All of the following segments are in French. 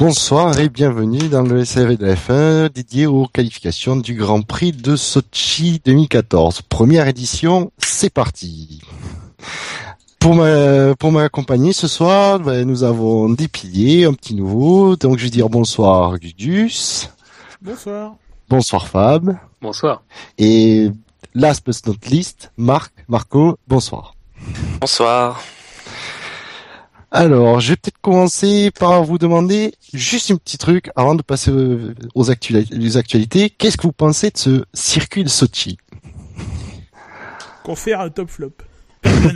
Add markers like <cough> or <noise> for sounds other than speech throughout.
Bonsoir et bienvenue dans le SAV de la F1 dédié aux qualifications du Grand Prix de Sochi 2014. Première édition, c'est parti. Pour ma pour m'accompagner ce soir, ben, nous avons des piliers, un petit nouveau. Donc je vais dire bonsoir Gugus. Bonsoir. Bonsoir Fab. Bonsoir. Et last but not least, Marc, Marco, bonsoir. Bonsoir. Alors, je vais peut-être commencer par vous demander juste un petit truc avant de passer aux actualités. Qu'est-ce que vous pensez de ce circuit de Sochi? Qu'on fait un top flop. <laughs>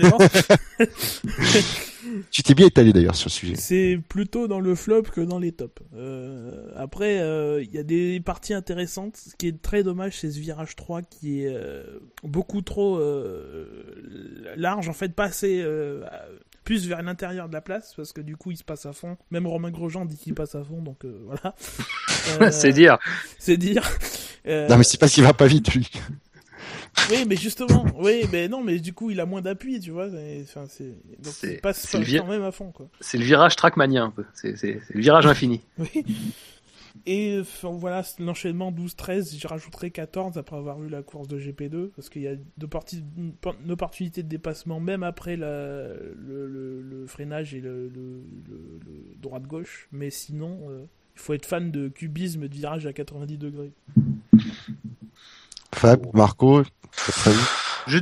tu t'es bien étalé d'ailleurs sur le sujet. C'est plutôt dans le flop que dans les tops. Euh, après, il euh, y a des parties intéressantes. Ce qui est très dommage, c'est ce virage 3 qui est euh, beaucoup trop large, en fait, pas assez plus vers l'intérieur de la place parce que du coup il se passe à fond. Même Romain Grosjean dit qu'il passe à fond, donc euh, voilà. <laughs> Euh, c'est dire. C'est dire. Euh, non mais c'est parce qu'il va pas vite lui. oui, mais justement, oui, mais non, mais du coup, il a moins d'appui, tu vois. Enfin, c'est donc il passe quand même à fond, quoi. C'est le virage trackmania un peu. C'est le virage infini. <laughs> oui. Et voilà, l'enchaînement 12-13, j'y rajouterai 14 après avoir vu la course de GP2, parce qu'il y a une opportunité de dépassement même après le, freinage et le, droite-gauche, mais sinon, euh, il faut être fan de cubisme de virage à 90 degrés. Fab, Marco,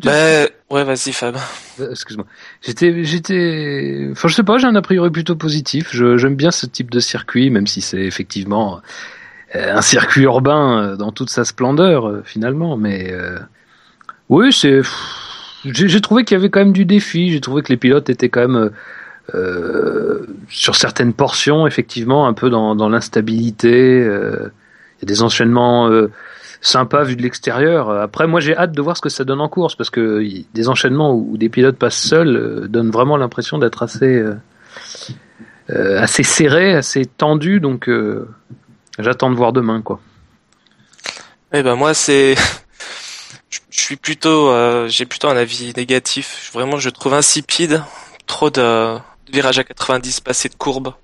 bah, ouais, vas-y Fab. Euh, excuse-moi. J'étais, j'étais, enfin je sais pas, j'ai un a priori plutôt positif. J'aime bien ce type de circuit, même si c'est effectivement euh, un circuit urbain euh, dans toute sa splendeur finalement. Mais oui, c'est, j'ai, trouvé qu'il y avait quand même du défi. J'ai trouvé que les pilotes étaient quand même sur certaines portions, effectivement, un peu dans, dans l'instabilité. Il y a des enchaînements sympa vu de l'extérieur. Après, moi, j'ai hâte de voir ce que ça donne en course parce que des enchaînements où, des pilotes passent seuls euh, donnent vraiment l'impression d'être assez, euh, euh, assez serré, assez tendu. Donc, j'attends de voir demain, quoi. Eh ben moi, c'est, <laughs> je suis plutôt, j'ai plutôt un avis négatif. Vraiment, je trouve insipide, trop de, virages à 90, pas assez de courbes.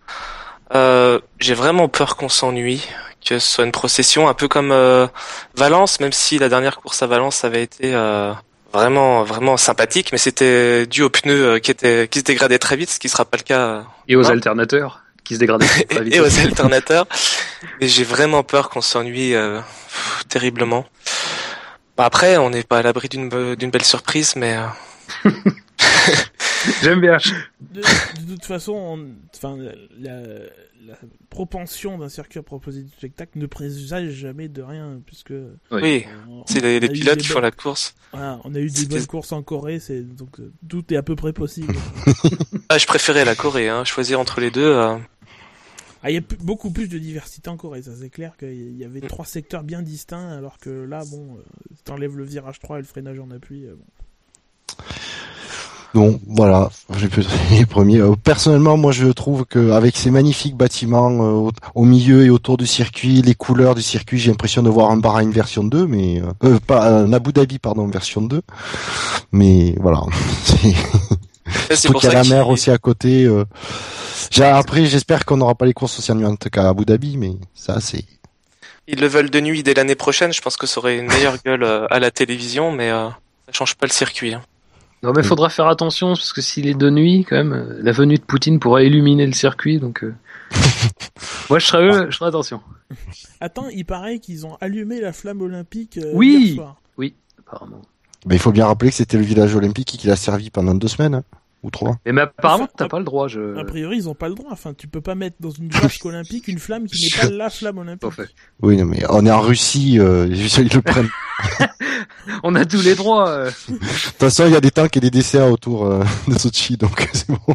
j'ai vraiment peur qu'on s'ennuie que ce soit une procession un peu comme euh, Valence, même si la dernière course à Valence avait été euh, vraiment vraiment sympathique, mais c'était dû aux pneus euh, qui étaient qui se dégradaient très vite, ce qui sera pas le cas. Et aux alternateurs qui se dégradaient très <laughs> vite. et aux alternateurs. Mais j'ai vraiment peur qu'on s'ennuie terriblement. Bah, après, on n'est pas à l'abri d'une d'une belle surprise, mais. <laughs> J'aime bien. De, toute façon, enfin, la, la propension d'un circuit à proposer du spectacle ne présage jamais de rien, puisque oui, c'est les, pilotes qui font la course. on a eu des bonnes courses en Corée, c'est donc euh, tout est à peu près possible. <laughs> ah, je préférais la Corée, hein. choisir entre les deux. Euh. Ah, il y a beaucoup plus de diversité en Corée, ça c'est clair qu'il y avait trois secteurs bien distincts, alors que là, bon, euh, t'enlèves le virage 3 et le freinage en appui. bon. Donc voilà, j'ai pu les premiers. Euh, personnellement, moi je trouve que avec ces magnifiques bâtiments euh, au, milieu et autour du circuit, les couleurs du circuit, j'ai l'impression de voir un Bahreïn version 2, mais euh, euh, pas un Abu Dhabi pardon version 2. Mais voilà, <laughs> c'est pour qu'il y a la mer aussi à côté. Euh... Après, j'espère qu'on n'aura pas les courses aussi ennuyantes qu'à Abu Dhabi, mais ça c'est. Ils le veulent de nuit dès l'année prochaine. Je pense que ça aurait une meilleure gueule à la télévision, mais ça change pas le circuit. Hein. Non mais faudra faire attention parce que s'il est de nuit quand même, euh, la venue de Poutine pourra illuminer le circuit donc. Euh... <laughs> Moi je serais, je serais attention. Attends, il paraît qu'ils ont allumé la flamme olympique euh, oui hier soir. Oui, apparemment. Mais il faut bien rappeler que c'était le village olympique qui l'a servi pendant deux semaines. Hein ou trois. Mais, apparemment, t'as pas le droit. Je... A priori, ils ont pas le droit. Enfin, tu peux pas mettre dans une vasque <laughs> olympique une flamme qui n'est pas la flamme olympique. Oui, non, mais on est en Russie, euh, <laughs> ils le prennent. <laughs> on a tous les droits. Euh. De toute façon, il y a des tanks et des desserts autour euh, de Sochi, donc <laughs> c'est bon.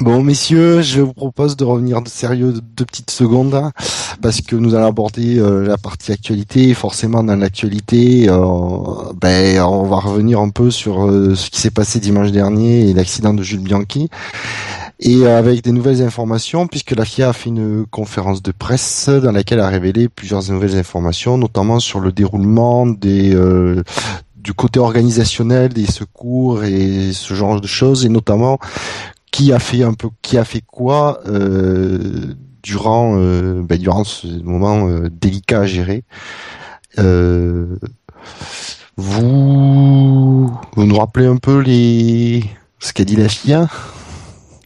Bon, messieurs, je vous propose de revenir de sérieux deux petites secondes parce que nous allons aborder euh, la partie actualité. Forcément, dans l'actualité, ben, on va revenir un peu sur ce qui s'est passé dimanche dernier et l'accident de Jules Bianchi. Et avec des nouvelles informations, puisque la FIA a fait une conférence de presse dans laquelle elle a révélé plusieurs nouvelles informations, notamment sur le déroulement des du côté organisationnel des secours et ce genre de choses, et notamment qui a fait un peu, qui a fait quoi durant ben, durant ce moment délicat à gérer. vous, vous nous rappelez un peu les ce qu'a dit la chien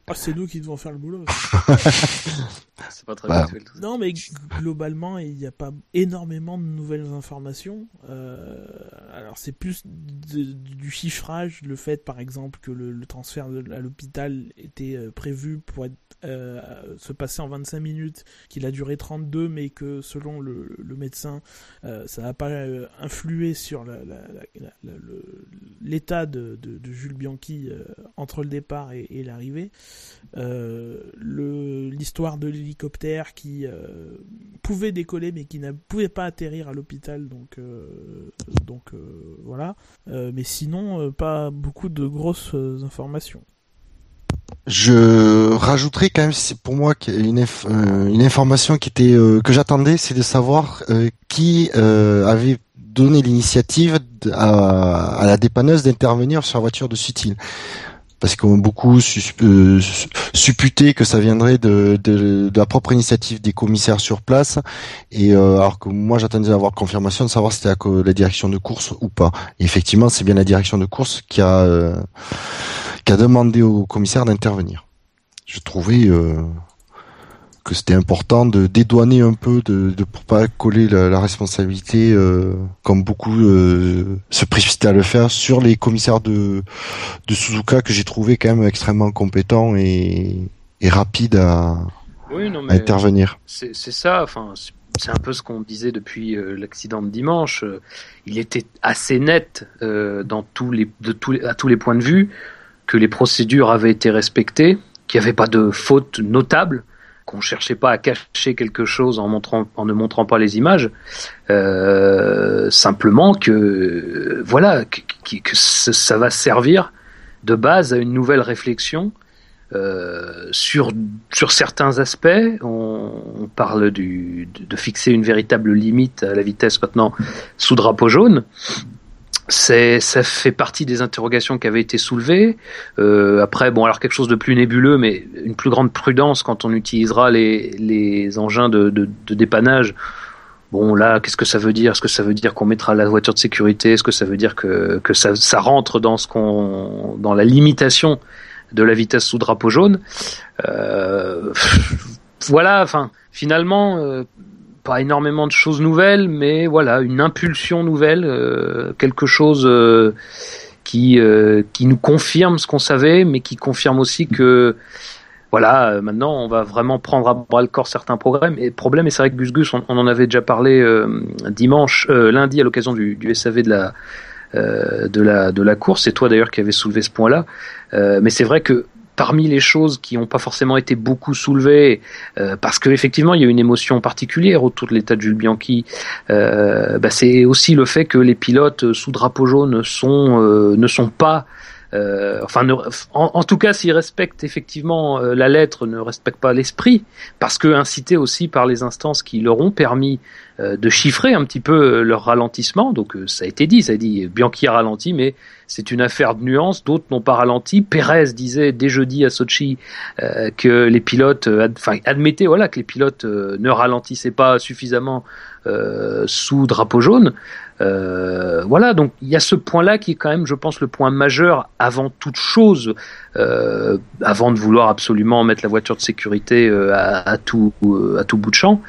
ah, c'est nous qui devons faire le boulot. <laughs> c'est pas très bah. Non, mais globalement, il n'y a pas énormément de nouvelles informations. Euh, alors, c'est plus du chiffrage, le fait, par exemple, que le, transfert à l'hôpital était euh, prévu pour être, euh, se passer en 25 minutes, qu'il a duré 32, mais que selon le, médecin, ça n'a pas influé sur l'état de, de, Jules Bianchi entre le départ et, et l'arrivée. Euh, l'histoire de qui euh, pouvait décoller mais qui ne pouvait pas atterrir à l'hôpital donc euh, donc voilà. Mais sinon pas beaucoup de grosses informations. Je rajouterai quand même, c'est pour moi une, une information qui était que j'attendais, c'est de savoir qui avait donné l'initiative à, à, la dépanneuse d'intervenir sur la voiture de Sutil parce qu'on a beaucoup euh, supputé que ça viendrait de, de, de, la propre initiative des commissaires sur place, et euh, alors que moi j'attendais d'avoir confirmation de savoir si c'était la, direction de course ou pas. Et effectivement, c'est bien la direction de course qui a euh, qui a demandé au commissaire d'intervenir. Je trouvais que c'était important de dédouaner un peu, de, pour pas coller la, responsabilité, euh, comme beaucoup euh, se précipitaient à le faire, sur les commissaires de, de Suzuka que j'ai trouvé quand même extrêmement compétents et, et rapides à, intervenir. C'est ça, enfin c'est un peu ce qu'on disait depuis euh, l'accident de dimanche. il était assez net dans tous les, de tous les, à tous les points de vue que les procédures avaient été respectées, qu'il n'y avait pas de faute notable qu'on cherchait pas à cacher quelque chose en montrant, en ne montrant pas les images, euh, simplement que voilà que, ça va servir de base à une nouvelle réflexion euh, sur sur certains aspects. On, parle du, de fixer une véritable limite à la vitesse maintenant sous drapeau jaune ça fait partie des interrogations qui avaient été soulevées. Euh, après, bon, alors quelque chose de plus nébuleux, mais une plus grande prudence quand on utilisera les, les engins de, de, de dépannage. Bon, là, qu'est-ce que ça veut dire? Est-ce que ça veut dire qu'on mettra la voiture de sécurité? Est-ce que ça veut dire que, que ça, ça rentre dans ce qu'on dans la limitation de la vitesse sous drapeau jaune? Euh, Voilà, enfin, finalement. Euh, pas énormément de choses nouvelles, mais voilà, une impulsion nouvelle, euh, quelque chose euh, qui, euh, qui nous confirme ce qu'on savait, mais qui confirme aussi que voilà, maintenant on va vraiment prendre à bras le corps certains problèmes. Et problème, et c'est vrai que Gus Gus, on, en avait déjà parlé dimanche, lundi à l'occasion du, SAV de la de la de la course. C'est toi d'ailleurs qui avais soulevé ce point-là. mais c'est vrai que parmi les choses qui n'ont pas forcément été beaucoup soulevées, euh, parce qu'effectivement il y a une émotion particulière autour de l'état de Jules Bianchi, euh, bah, c'est aussi le fait que les pilotes sous drapeau jaune sont, euh, ne sont pas euh, enfin, en, tout cas, s'ils respectent effectivement euh, la lettre, ne respectent pas l'esprit, parce que incités aussi par les instances qui leur ont permis de chiffrer un petit peu leur ralentissement. Donc, ça a été dit, ça a dit Bianchi a ralenti, mais c'est une affaire de nuance. D'autres n'ont pas ralenti. Pérez disait dès jeudi à Sochi que les pilotes, enfin, admettait voilà que les pilotes ne ralentissaient pas suffisamment sous drapeau jaune. Euh, voilà, donc il y a ce point-là qui est quand même, je pense, le point majeur avant toute chose, euh, avant de vouloir absolument mettre la voiture de sécurité euh, à, tout, à tout bout de champ.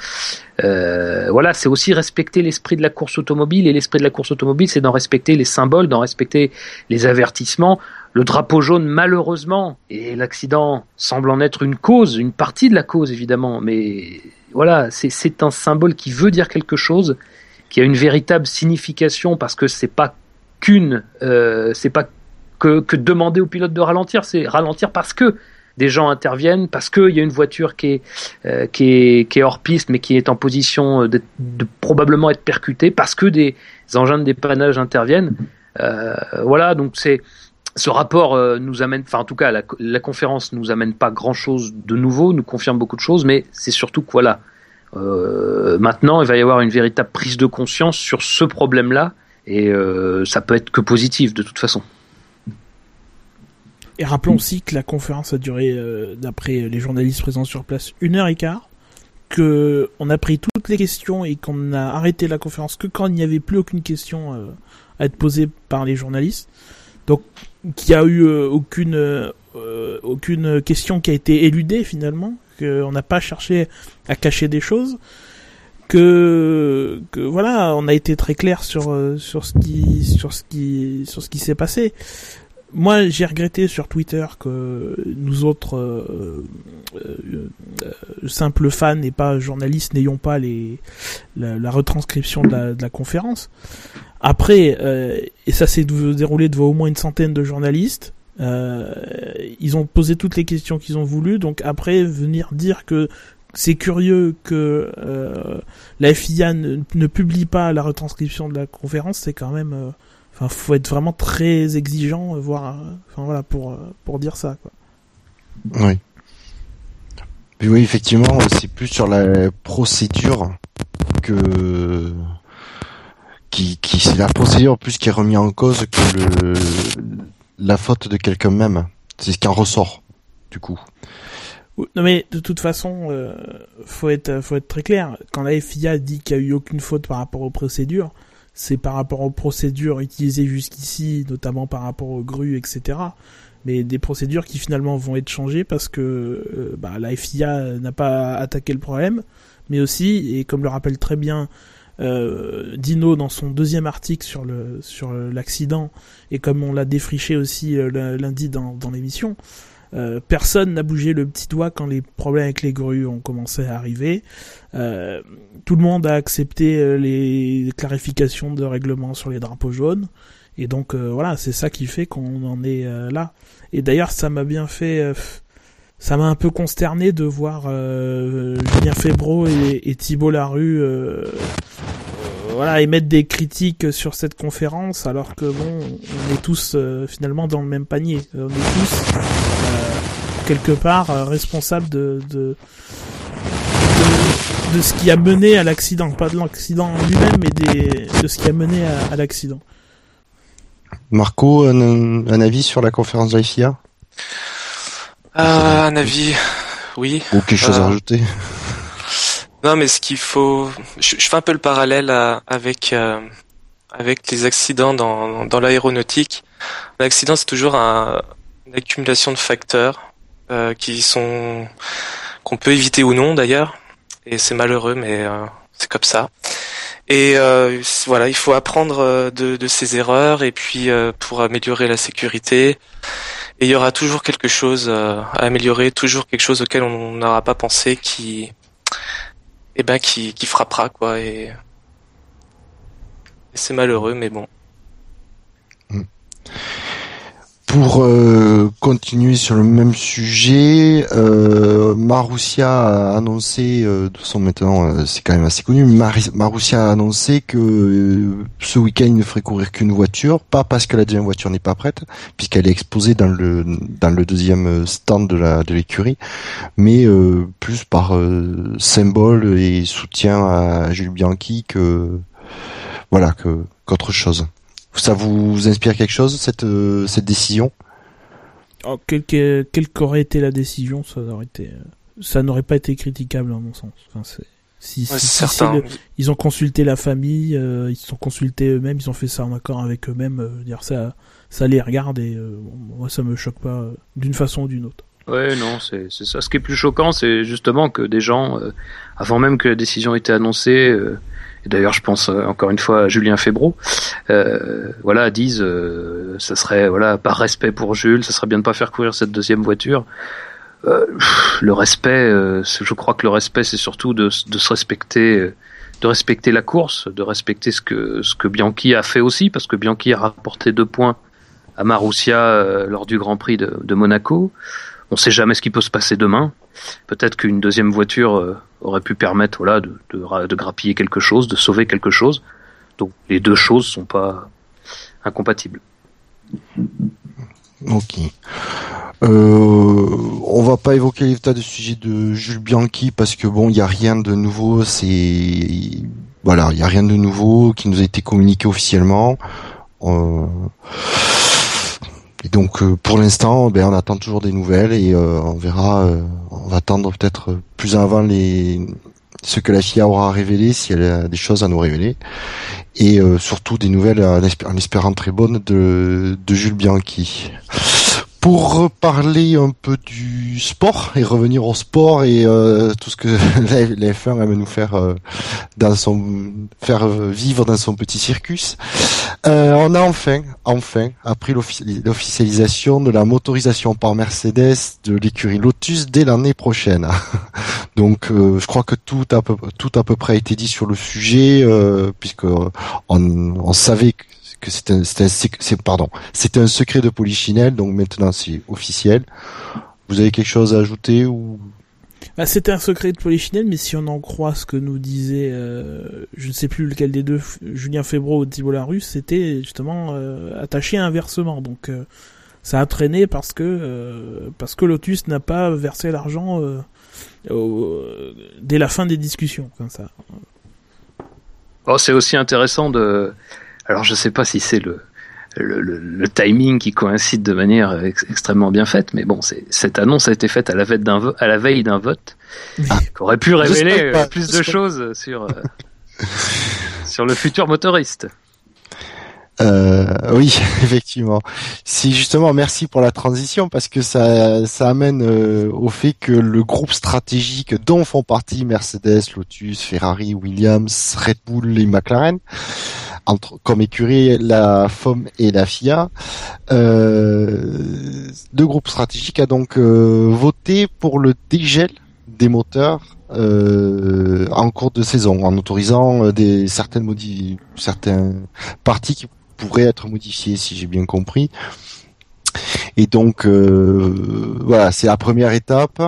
Voilà, c'est aussi respecter l'esprit de la course automobile et l'esprit de la course automobile, c'est d'en respecter les symboles, d'en respecter les avertissements. Le drapeau jaune, malheureusement, et l'accident semble en être une cause, une partie de la cause évidemment, mais voilà, c'est un symbole qui veut dire quelque chose qui a une véritable signification parce que c'est pas qu'une, euh, c'est pas que, que demander au pilote de ralentir, c'est ralentir parce que des gens interviennent, parce qu'il y a une voiture qui est, euh, hors piste mais qui est en position de, de probablement être percutée, parce que des engins de dépannage interviennent. Euh, voilà, donc c'est ce rapport euh, nous amène, enfin en tout cas la, la conférence nous amène pas grand chose de nouveau, nous confirme beaucoup de choses, mais c'est surtout que voilà, euh, maintenant, il va y avoir une véritable prise de conscience sur ce problème-là, et euh, ça peut être que positif de toute façon. Et rappelons aussi que la conférence a duré, euh, d'après les journalistes présents sur place, une heure et quart, que on a pris toutes les questions et qu'on a arrêté la conférence que quand il n'y avait plus aucune question euh, à être posée par les journalistes. Donc, qu'il n'y a eu euh, aucune aucune question qui a été éludée finalement, qu'on n'a pas cherché à cacher des choses que, que voilà, on a été très clair sur sur ce qui sur ce qui sur ce qui s'est passé moi, j'ai regretté sur Twitter que nous autres euh, euh, euh, simples fans et pas journalistes n'ayons pas les la, retranscription de la, de la, conférence. Après, et ça s'est déroulé devant au moins une centaine de journalistes. ils ont posé toutes les questions qu'ils ont voulu. Donc après, venir dire que c'est curieux que la FIA ne, ne, publie pas la retranscription de la conférence, c'est quand même Enfin, faut être vraiment très exigeant, euh, voir, euh, enfin voilà, pour euh, pour dire ça. Quoi. Oui. oui, effectivement, c'est plus sur la procédure que qui, qui c'est la procédure plus qui est remis en cause que le la faute de quelqu'un même. C'est ce qui en ressort, du coup. Non mais de toute façon, faut être faut être très clair. Quand la FIA dit qu'il y a eu aucune faute par rapport aux procédures, c'est par rapport aux procédures utilisées jusqu'ici, notamment par rapport aux grues, etc. Mais des procédures qui finalement vont être changées parce que euh, bah, la FIA n'a pas attaqué le problème, mais aussi, et comme le rappelle très bien euh, Dino dans son deuxième article sur le sur l'accident, et comme on l'a défriché aussi euh, lundi dans, dans l'émission, euh, personne n'a bougé le petit doigt quand les problèmes avec les grues ont commencé à arriver. Euh, tout le monde a accepté euh, les clarifications de règlement sur les drapeaux jaunes. Et donc voilà, c'est ça qui fait qu'on en est là. Et d'ailleurs, ça m'a bien fait ça m'a un peu consterné de voir euh, Julien Febro et, Thibault Larue euh, voilà émettre des critiques sur cette conférence alors que bon on est tous finalement dans le même panier on est tous quelque part euh, responsable de, de, de, ce qui a mené à l'accident, pas de l'accident en lui-même, mais des, de ce qui a mené à, l'accident. Marco, un, avis sur la conférence de la FIA euh, Un avis, oui. Ou quelque chose à euh, rajouter? Non, mais ce qu'il faut, je, fais un peu le parallèle avec avec les accidents dans, dans l'aéronautique. L'accident, c'est toujours un, une accumulation de facteurs euh, qui sont qu'on peut éviter ou non d'ailleurs. Et c'est malheureux, mais euh, c'est comme ça. Et euh, voilà, il faut apprendre de, de ses erreurs et puis pour améliorer la sécurité. Et il y aura toujours quelque chose à améliorer, toujours quelque chose auquel on n'aura pas pensé qui, eh ben, qui, qui frappera quoi. Et, et c'est malheureux, mais bon. Pour euh, continuer sur le même sujet, euh, Marussia a annoncé, euh, de toute maintenant euh, c'est quand même assez connu, Marussia a annoncé que ce week-end il ne ferait courir qu'une voiture, pas parce que la deuxième voiture n'est pas prête, puisqu'elle est exposée dans le dans le deuxième stand de de l'écurie, mais plus par symbole et soutien à Jules Bianchi que voilà que qu'autre chose. Ça vous inspire quelque chose cette euh, cette décision? Oh, quelle, qu'aurait été la décision, ça aurait été euh, ça n'aurait pas été critiquable à mon sens. Enfin, si, ils ont consulté la famille, euh, ils se sont consultés eux-mêmes, ils ont fait ça en accord avec eux-mêmes. dire ça, ça les regarde et moi ça me choque pas d'une façon ou d'une autre. Ouais, non, c'est ça. Ce qui est plus choquant, c'est justement que des gens, avant même que la décision ait été annoncée, d'ailleurs je pense euh, encore une fois à Julien Febro, euh, voilà, disent euh, ça serait voilà par respect pour Jules, ça serait bien de pas faire courir cette deuxième voiture. Euh, le respect, euh, je crois que le respect c'est surtout de, se respecter, de respecter la course, de respecter ce que ce que Bianchi a fait aussi, parce que Bianchi a rapporté deux points à Marussia lors du Grand Prix de Monaco. On sait jamais ce qui peut se passer demain. Peut-être qu'une deuxième voiture euh, aurait pu permettre voilà, de, de, de, grappiller quelque chose, de sauver quelque chose. Donc les deux choses sont pas incompatibles. Ok. Euh, on va pas évoquer l'état de sujet de Jules Bianchi parce que bon, il y a rien de nouveau. C'est voilà, il y a rien de nouveau qui nous a été communiqué officiellement. Euh Et donc pour l'instant, ben, on attend toujours des nouvelles et on verra. on va attendre peut-être plus avant les ce que la FIA aura révélé, si elle a des choses à nous révéler, et surtout des nouvelles en, espérant très bonnes de, de Jules Bianchi pour reparler un peu du sport et revenir au sport et euh, tout ce que <laughs> la, F1 aime nous faire euh, dans son faire vivre dans son petit circus. Euh, on a enfin, enfin, appris l'officialisation de la motorisation par Mercedes de l'écurie Lotus dès l'année prochaine. <laughs> Donc, je crois que tout à peu tout à peu près a été dit sur le sujet, puisque on, on savait que que c'est un, c'est pardon, c'était un secret de Polichinelle, donc maintenant c'est officiel. Vous avez quelque chose à ajouter ou? Bah, C'était un secret de Polichinelle, mais si on en croit ce que nous disait, euh, je ne sais plus lequel des deux, Julien Febro ou Thibault Larus, c'était justement euh, attaché inversement. Donc euh, ça a traîné parce que euh, parce que Lotus n'a pas versé l'argent dès la fin des discussions, comme ça. Oh, c'est aussi intéressant de alors je ne sais pas si c'est le, le, timing qui coïncide de manière extrêmement bien faite, mais bon, cette annonce a été faite à la veille d'un, à la veille d'un vote, qui aurait pu révéler euh, plus de choses sur, euh, <laughs> sur le futur motoriste. Euh, oui, <laughs> effectivement. Si justement, merci pour la transition parce que ça, ça amène au fait que le groupe stratégique dont font partie Mercedes, Lotus, Ferrari, Williams, Red Bull et McLaren entre, comme écurie la FOM et la FIA. Euh, le groupe stratégique a donc euh, voté pour le dégel des moteurs euh, en cours de saison, en autorisant euh, des certaines modi certains parties qui pourraient être modifiées, si j'ai bien compris. Et donc euh, voilà, c'est la première étape.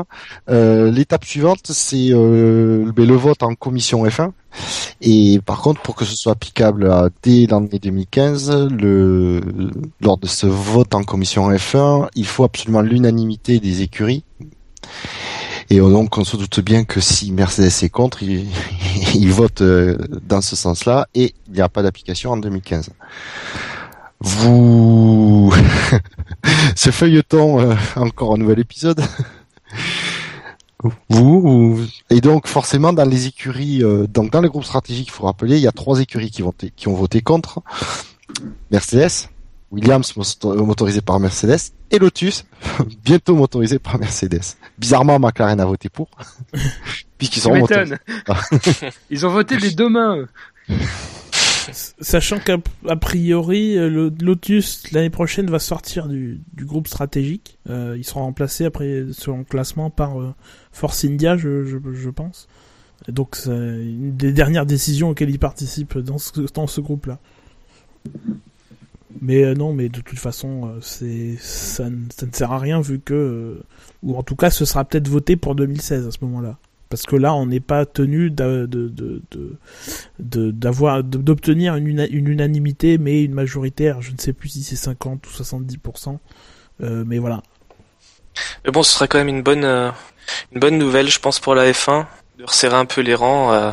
Euh, l'étape suivante, c'est euh, ben, le vote en commission F1. Et par contre, pour que ce soit applicable dès l'année 2015, le, lors de ce vote en commission F1, il faut absolument l'unanimité des écuries. Et donc, on se doute bien que si Mercedes est contre, il, <laughs> il vote dans ce sens-là et il n'y a pas d'application en 2015 vous <laughs> ce feuilleton euh, encore un nouvel épisode. Vous et donc forcément dans les écuries euh, donc dans les groupes stratégiques il faut rappeler il y a trois écuries qui vont qui ont voté contre. Mercedes Williams motorisé par Mercedes et Lotus <laughs> bientôt motorisé par Mercedes. Bizarrement McLaren a voté pour <laughs> puisqu'ils sont ils ont voté les deux mains Sachant qu'a priori, euh, le Lotus l'année prochaine va sortir du, groupe stratégique. Euh, ils seront remplacés après son classement par euh, Force India, je, pense. donc c'est une des dernières décisions auxquelles ils participent dans ce, groupe-là. Mais non, mais de toute façon, ça, ne sert à rien vu que, ou en tout cas, ce sera peut-être voté pour 2016 à ce moment-là parce que là on n'est pas tenu d'avoir d'obtenir une, unanimité mais une majoritaire. Je ne sais plus si c'est 50 ou 70% euh, mais voilà. Mais bon ce serait quand même une bonne euh, une bonne nouvelle je pense pour la F1 de resserrer un peu les rangs euh.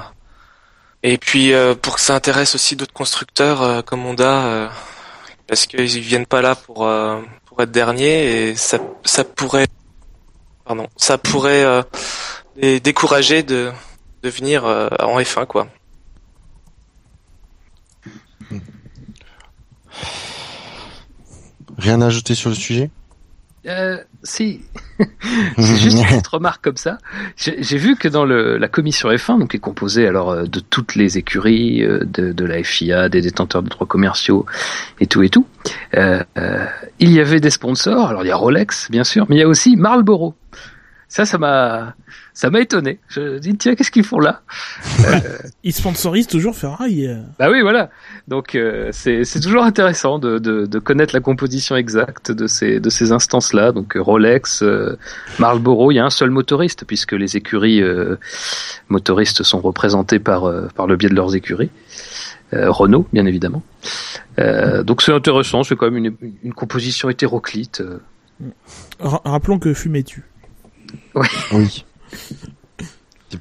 et puis pour que ça intéresse aussi d'autres constructeurs comme Honda parce qu'ils viennent pas là pour pour être dernier et ça ça pourrait pardon ça pourrait et découragé de, de venir euh, en F1 quoi. Rien à ajouter sur le sujet? Euh, si, <laughs> c'est juste une petite remarque comme ça. J'ai vu que dans le, la commission F1, donc qui est composée alors euh, de toutes les écuries, euh, de, de, la FIA, des détenteurs de droits commerciaux et tout et tout, euh, il y avait des sponsors. Alors il y a Rolex bien sûr, mais il y a aussi Marlboro. Ça, ça m'a, ça m'a étonné. Je dis tiens, qu'est-ce qu'ils font là euh... <laughs> Ils sponsorisent toujours Ferrari. Euh. Bah oui, voilà. Donc euh, c'est c'est toujours intéressant de, de, de connaître la composition exacte de ces de ces instances là. Donc euh, Rolex, Marlboro, il y a un seul motoriste puisque les écuries motoristes sont représentées par par le biais de leurs écuries. Renault, bien évidemment. donc c'est intéressant, c'est quand même une, une composition hétéroclite. Rappelons que fumais-tu oui. Oui.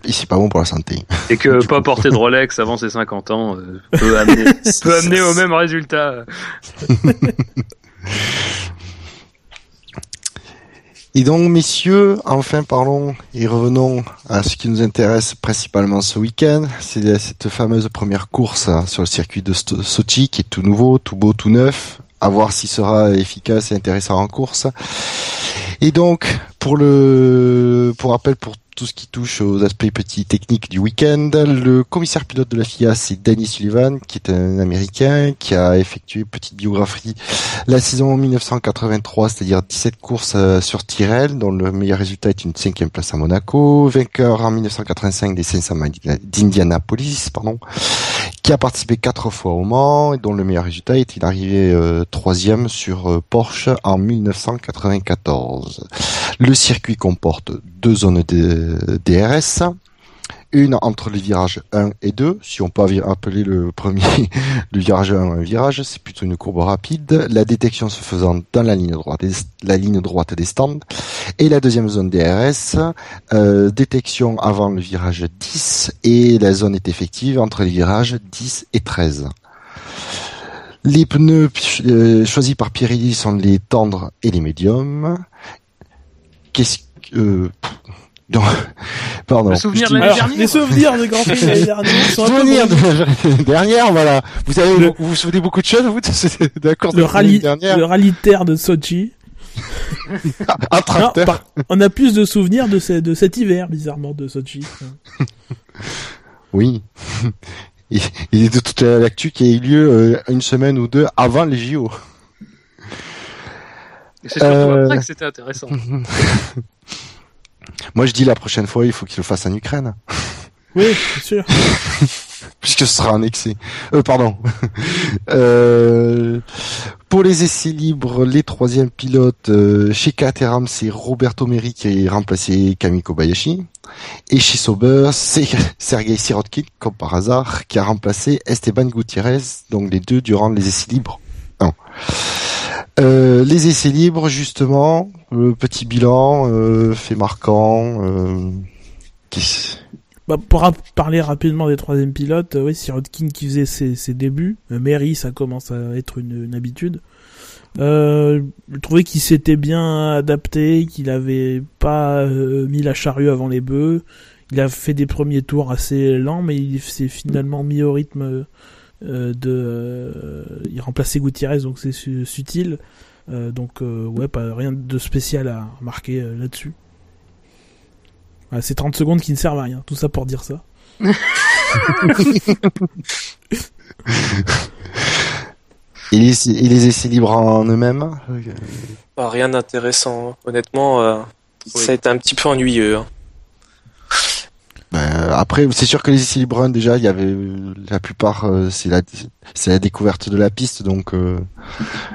C'est pas bon pour la santé. Et que <laughs> pas porter de Rolex avant ses 50 ans euh, peut amener, <laughs> peut amener au même résultat. <laughs> Et donc, messieurs, enfin parlons et revenons à ce qui nous intéresse principalement ce week-end. C'est cette fameuse première course sur le circuit de Sochi qui est tout nouveau, tout beau, tout neuf. À voir s'il sera efficace et intéressant en course. Et donc, pour le, pour rappel, pour tout ce qui touche aux aspects petits techniques du week-end. Le commissaire pilote de la FIA, c'est Danny Sullivan, qui est un Américain, qui a effectué petite biographie la saison 1983, c'est-à-dire 17 courses euh, sur Tyrrell, dont le meilleur résultat est une cinquième place à Monaco, vainqueur en 1985 des 500 d'Indianapolis, pardon, qui a participé quatre fois au Mans et dont le meilleur résultat est il arrivé euh, troisième sur euh, Porsche en 1994. Le circuit comporte deux zones de DRS, une entre les virages 1 et 2, si on peut appeler le premier <laughs> le virage 1 un virage, c'est plutôt une courbe rapide, la détection se faisant dans la ligne droite, des stands, et la deuxième zone DRS, euh, détection avant le virage 10, et la zone est effective entre les virages 10 et 13. Les pneus euh, choisis par Pirelli sont les tendres et les médiums. Qu'est-ce que... Euh, non, pardon. Les souvenirs de l'année dernière. Les souvenirs de Grand Prix de l'année dernière. Souvenirs de l'année dernière, voilà. Vous savez, vous, vous souvenez beaucoup de choses, vous, de <laughs> le de rallye, dernière. Le rallye terre de Sochi. <laughs> Un tracteur. on a plus de souvenirs de, ce, de cet hiver, bizarrement, de Sochi. <laughs> oui. Il, il est de toute l'actu qui a eu lieu euh, une semaine ou deux avant les JO. C'est surtout euh... après que c'était intéressant. Moi, je dis la prochaine fois, il faut qu'il le fasse en Ukraine. <laughs> Oui, c'est sûr. <laughs> Puisque ce sera un excès. Euh, pardon. <laughs> euh, pour les essais libres, les troisièmes pilotes, euh, chez Caterham, c'est Roberto Meri qui a remplacé Kami Kobayashi. Et chez Sauber, c'est Sergei Sirotkin, comme par hasard, qui a remplacé Esteban Gutiérrez, donc les deux durant les essais libres. Euh, les essais libres, justement, le petit bilan euh, fait marquant. Euh, bah, pour parler rapidement des troisièmes pilotes, oui, Sirotkin qui faisait ses, débuts, Mary, ça commence à être une, habitude. je trouvais qu'il s'était bien adapté, qu'il avait pas mis la charrue avant les bœufs. Il a fait des premiers tours assez lents, mais il s'est finalement mis au rythme euh, de euh, il remplaçait Gutiérrez donc c'est subtil euh, donc ouais pas rien de spécial à remarquer là-dessus c'est 30 secondes qui ne servent à rien tout ça pour dire ça <laughs> Et les, essais libres en eux-mêmes Rien d'intéressant. Honnêtement, ça a été un petit peu ennuyeux. Hein. Ben, après, c'est sûr que les essais libres déjà, il y avait la plupart, euh, c'est la, c'est la découverte de la piste, donc. Euh,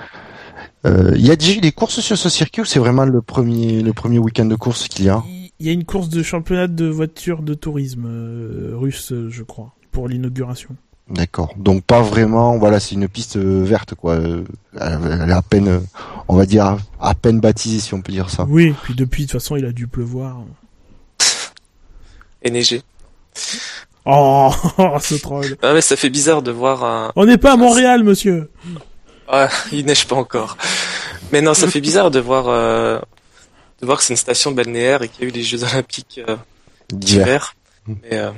<laughs> euh, il y a déjà eu des courses sur ce circuit ou c'est vraiment le premier, le premier week-end de course qu'il y a? Il y a une course de championnat de voitures de tourisme russe, je crois, pour l'inauguration. D'accord. Donc pas vraiment, voilà, c'est une piste verte quoi. Elle, est à peine, on va dire, à peine baptisée si on peut dire ça. Oui, puis depuis de toute façon il a dû pleuvoir et neiger. Oh, <laughs> ce troll. Ah mais ça fait bizarre de voir un... On n'est pas à Montréal, monsieur. Ah, il neige pas encore. Mais non, ça fait bizarre de voir euh, de voir que c'est une station balnéaire et qu'il y a eu les Jeux Olympiques euh, d'hiver. Mais euh,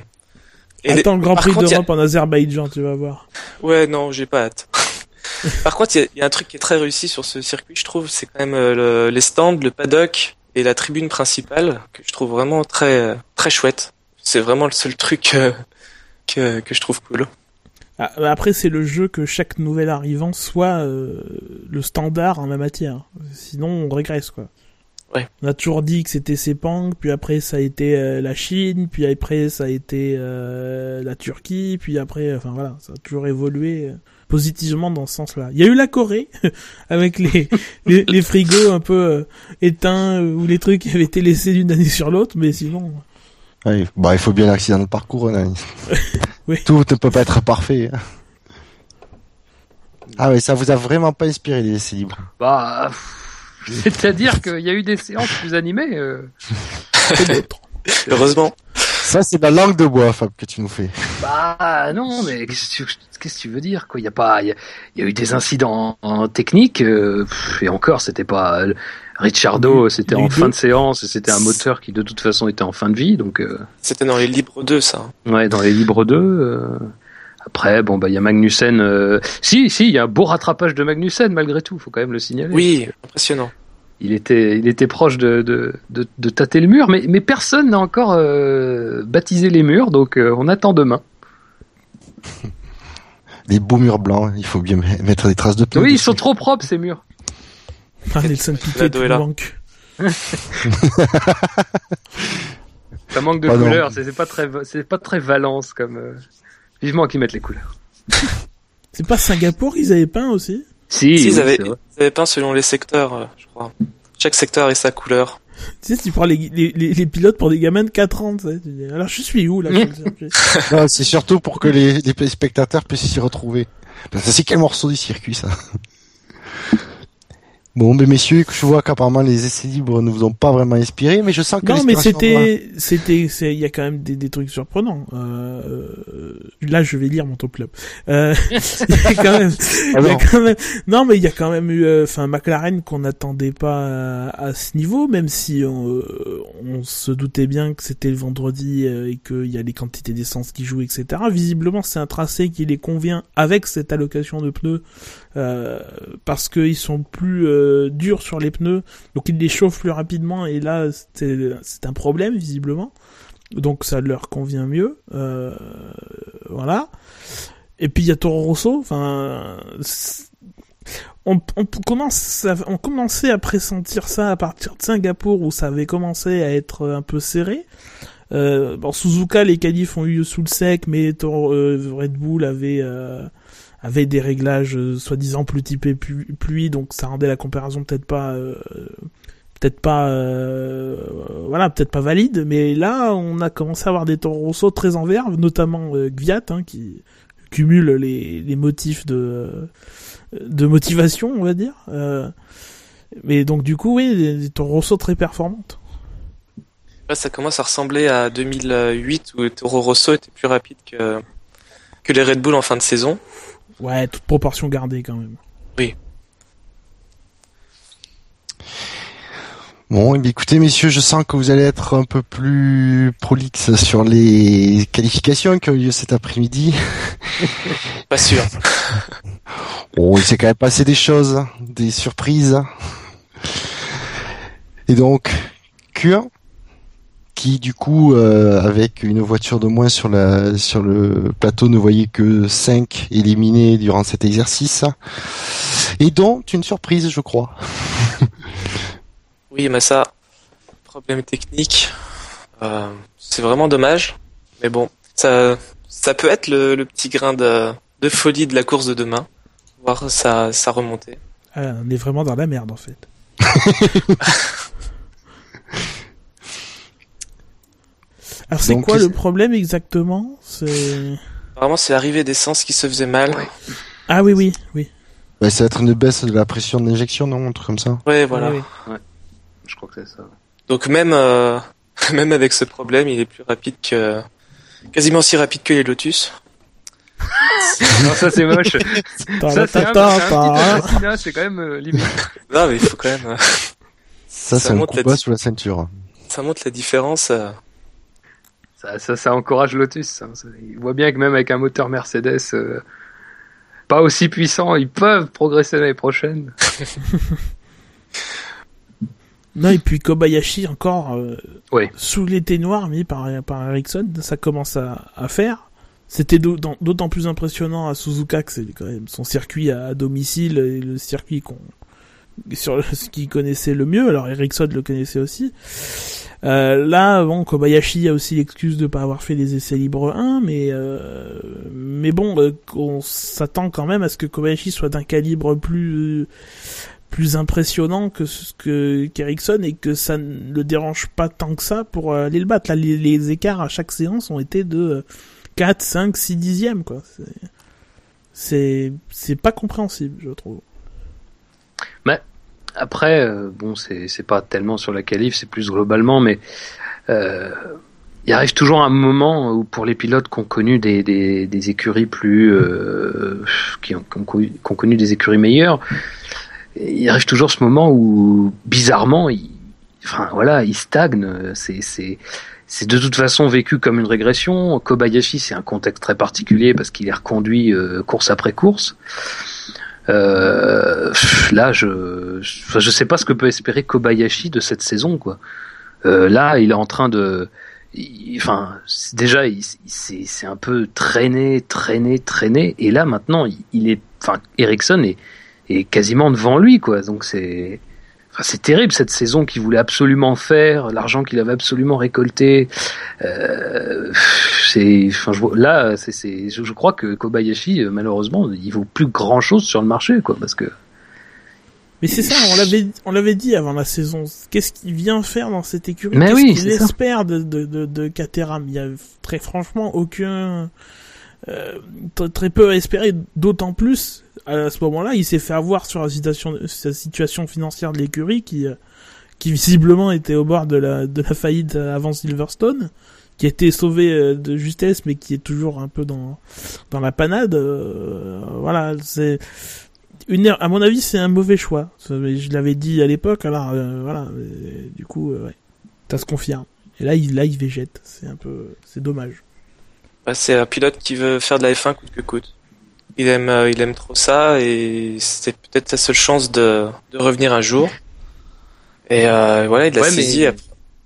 Attends le Grand Prix d'Europe en Azerbaïdjan, tu vas voir. Ouais, non, j'ai pas hâte. <laughs> Par contre, il y, a un truc qui est très réussi sur ce circuit, je trouve, c'est quand même le, les stands, le paddock et la tribune principale que je trouve vraiment très très chouette. C'est vraiment le seul truc euh, que, que je trouve cool. Ah, bah après, c'est le jeu que chaque nouvel arrivant soit euh, le standard en la matière. Sinon, on régresse, quoi. Ouais. On a toujours dit que c'était Sepang, puis après ça a été euh, la Chine, puis après ça a été la Turquie, puis après, enfin voilà, ça a toujours évolué positivement dans ce sens-là. Il y a eu la Corée <laughs> avec les, <laughs> les, les frigos un peu éteints ou les trucs qui avaient été laissés d'une année sur l'autre, mais sinon. Bah, il faut bien accident de parcours. Hein. <laughs> Tout ne peut pas être parfait. Hein. Ah oui, ça vous a vraiment pas inspiré les essais libres Bah, c'est-à-dire <laughs> qu'il y a eu des séances plus animées. Euh... <laughs> Heureusement. Ça, c'est la langue de bois, Fab, que tu nous fais. Bah non, mais qu'est-ce que tu, veux dire quoi? Il y a pas, il y, a- il y a eu des incidents en technique euh, et encore, c'était pas Ricciardo, c'était il en fin de séance et c'était un moteur qui de toute façon était en fin de vie, donc euh, C'était dans les libres 2, ça. ouais, dans les libres 2. euh, après, bon bah il y a Magnussen. euh, Si, si, il y a un beau rattrapage de Magnussen malgré tout, faut quand même le signaler. Oui, impressionnant. il était, il était proche de, de, de, de tâter le mur, mais, mais personne n'a encore euh, baptisé les murs, donc euh, on attend demain. <laughs> Les beaux murs blancs, il faut bien mettre des traces de pneus. Oui, ils sont trop propres ces murs. Ah, Nelson Piquet, tu manques. <laughs> Ça manque de couleurs, c'est pas très, c'est pas très Valence comme. euh, Vivement qu'ils mettent les couleurs. <laughs> C'est pas Singapour qu'ils avaient peint aussi? Si, Si, oui, ils, avaient, ils peint selon les secteurs, euh, je crois. Chaque secteur et sa couleur. Tu sais, tu prends les, les, les, les pilotes pour des gamins de 4 ans, tu sais. tu dis, Alors, je suis où, là <laughs> c'est surtout pour que les, les spectateurs puissent s'y retrouver. Parce que c'est quel morceau du circuit, ça? Bon, ben messieurs, je vois qu'apparemment les essais libres ne vous ont pas vraiment inspiré, mais je sens que Non, mais c'était, c'était, c'est, il y a quand même des, des trucs surprenants. Euh, euh, là, je vais lire mon top club. Euh, <laughs> il y a quand même, il y a Alors. quand même, non, mais il y a quand même eu, euh, enfin, McLaren qu'on n'attendait pas à, à ce niveau, même si on, euh, on se doutait bien que c'était le vendredi euh, et qu'il y a les quantités d'essence qui jouent, etc. Visiblement, c'est un tracé qui les convient avec cette allocation de pneus. Euh, parce qu'ils sont plus euh, durs sur les pneus, donc ils les chauffent plus rapidement et là c'est un problème visiblement. Donc ça leur convient mieux, euh, voilà. Et puis il y a Toro Rosso, enfin on, on commence on commençait à pressentir ça à partir de Singapour où ça avait commencé à être un peu serré. Euh, bon, Suzuka, les qualifs ont eu sous le sec, mais euh, Red Bull avait euh, avait des réglages euh, soi-disant plus typés pluie, donc ça rendait la comparaison peut-être pas euh, peut-être pas euh, voilà peut-être pas valide. Mais là on a commencé à avoir des Toro très en verve notamment euh, Gviat hein, qui cumule les, les motifs de de motivation on va dire. Euh, mais donc du coup oui des, des très performantes. Là, ça commence à ressembler à 2008 où Toro Rosso était plus rapide que, que les Red Bull en fin de saison. Ouais toute proportion gardée quand même Bon, eh bien, écoutez, messieurs, je sens que vous allez être un peu plus prolixe sur les qualifications qui ont eu lieu cet après-midi. <laughs> Pas sûr. Bon, <laughs> il s'est quand même passé des choses, des surprises. Et donc, Q1, qui du coup, euh, avec une voiture de moins sur la sur le plateau, ne voyait que 5 éliminés durant cet exercice. Et dont une surprise, je crois. <laughs> Oui, mais ça, problème technique. Euh, c'est vraiment dommage. Mais bon, ça, ça peut être le, le petit grain de, de folie de la course de demain. Voir ça, ça remonter. Ah, on est vraiment dans la merde en fait <laughs> alors c'est quoi le problème exactement? C'est Vraiment, c'est l'arrivée d'essence qui se faisait mal. Ouais. ah oui oui oui Bah, ça va être une baisse de la pression d'injection, non Un truc comme ça. Ouais, voilà. Oui, oui. Je crois que c'est ça. Donc même, euh, <laughs> même avec ce problème, il est plus rapide que, quasiment aussi rapide que les Lotus. non, ça c'est moche. <laughs> Ça c'est un, un petit assassinat, c'est quand même euh, limite. <laughs> Non, mais il faut quand même, euh, Ça, Ça c'est un monte la combat sous la ceinture. ça montre la différence. euh. Ça, ça, ça encourage Lotus. hein. Ça- Il voit bien que même avec un moteur Mercedes euh, pas aussi puissant, ils peuvent progresser l'année prochaine. <laughs> Non, et puis Kobayashi encore euh, Oui. sous l'été noir mis par, par Ericsson, ça commence à, à faire. C'était d'autant d'autant plus impressionnant à Suzuka que c'est quand même son circuit à, à domicile et le circuit qu'on sur <laughs> ce qu'il connaissait le mieux. Alors Ericsson le connaissait aussi. Euh, là, bon, Kobayashi a aussi l'excuse de pas avoir fait les essais libres 1, mais euh, mais bon, euh, on s'attend quand même à ce que Kobayashi soit d'un calibre plus plus impressionnant que ce que qu'Ericsson et que ça ne le dérange pas tant que ça pour euh, aller le battre. Là, les, les écarts à chaque séance ont été de euh, 4, 5, 6 dixièmes, quoi. C'est, c'est pas compréhensible, je trouve. Après, euh, bon, c'est pas tellement sur la qualif, c'est plus globalement, mais euh, il arrive toujours un moment où pour les pilotes qui ont connu des, des, des écuries plus euh, qui, ont, qui, ont, connu des écuries meilleures il arrive toujours ce moment où bizarrement il, enfin voilà il stagne. C'est c'est c'est de toute façon vécu comme une régression. Kobayashi c'est un contexte très particulier parce qu'il est reconduit euh, course après course euh, là je je sais pas ce que peut espérer Kobayashi de cette saison quoi euh, là il est en train de enfin, déjà, c'est un peu traîné, traîné, traîné, et là maintenant, il, est, enfin, Ericsson est, est quasiment devant lui, quoi. Donc c'est, enfin, c'est terrible cette saison qu'il voulait absolument faire, l'argent qu'il avait absolument récolté. Euh, c'est, enfin, je, là, c'est, je, je crois que Kobayashi, malheureusement, il vaut plus grand chose sur le marché, quoi, parce que mais c'est ça, on l'avait, on l'avait dit avant la saison. Qu'est-ce qu'il vient faire dans cette écurie? Qu'est-ce oui, qu'il espère de, de, de, de Caterham? Il y a très franchement aucun, euh, très, peu à espérer. D'autant plus à ce moment-là, il s'est fait avoir sur la situation, sa situation financière de l'écurie qui, euh, qui visiblement était au bord de la, de la faillite avant Silverstone, qui a été sauvé euh, de justesse, mais qui est toujours un peu dans, dans la panade. Euh, voilà, c'est une à mon avis, c'est un mauvais choix. Je l'avais dit à l'époque, alors euh, voilà. du coup, euh, ouais, ça se confirme. Et là, il, là, il végète. C'est un peu, c'est dommage. Bah, c'est un pilote qui veut faire de la F1 coûte que coûte. Il aime, euh, il aime trop ça et c'est peut-être sa seule chance de, de revenir un jour. Et voilà, il l'a saisi.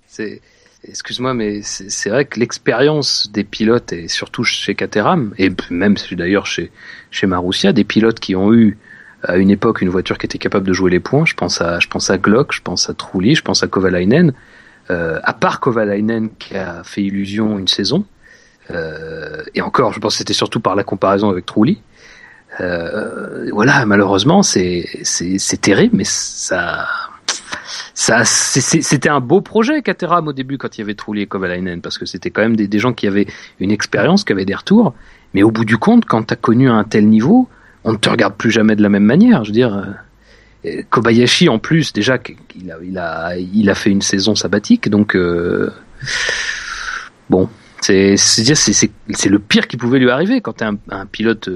C'est, excuse-moi, mais c'est vrai que l'expérience des pilotes et surtout chez Caterham et même d'ailleurs chez chez Marussia, des pilotes qui ont eu à une époque une voiture qui était capable de jouer les points. Je pense à, je pense à Glock, je pense à Trulli, je pense à Kovalainen. Euh, à part Kovalainen qui a fait illusion une saison, euh, et encore, je pense que c'était surtout par la comparaison avec Trulli. Euh, voilà, malheureusement, c'est terrible, mais ça c'était un beau projet Caterham au début quand il y avait Trulli et Kovalainen parce que c'était quand même des, gens qui avaient une expérience, qui avaient des retours. Mais au bout du compte, quand tu as connu un tel niveau, on ne te regarde plus jamais de la même manière. Je veux dire, euh, Kobayashi en plus déjà il a, il a, il a fait une saison sabbatique, donc euh, bon, c'est le pire qui pouvait lui arriver quand t'es un, un pilote.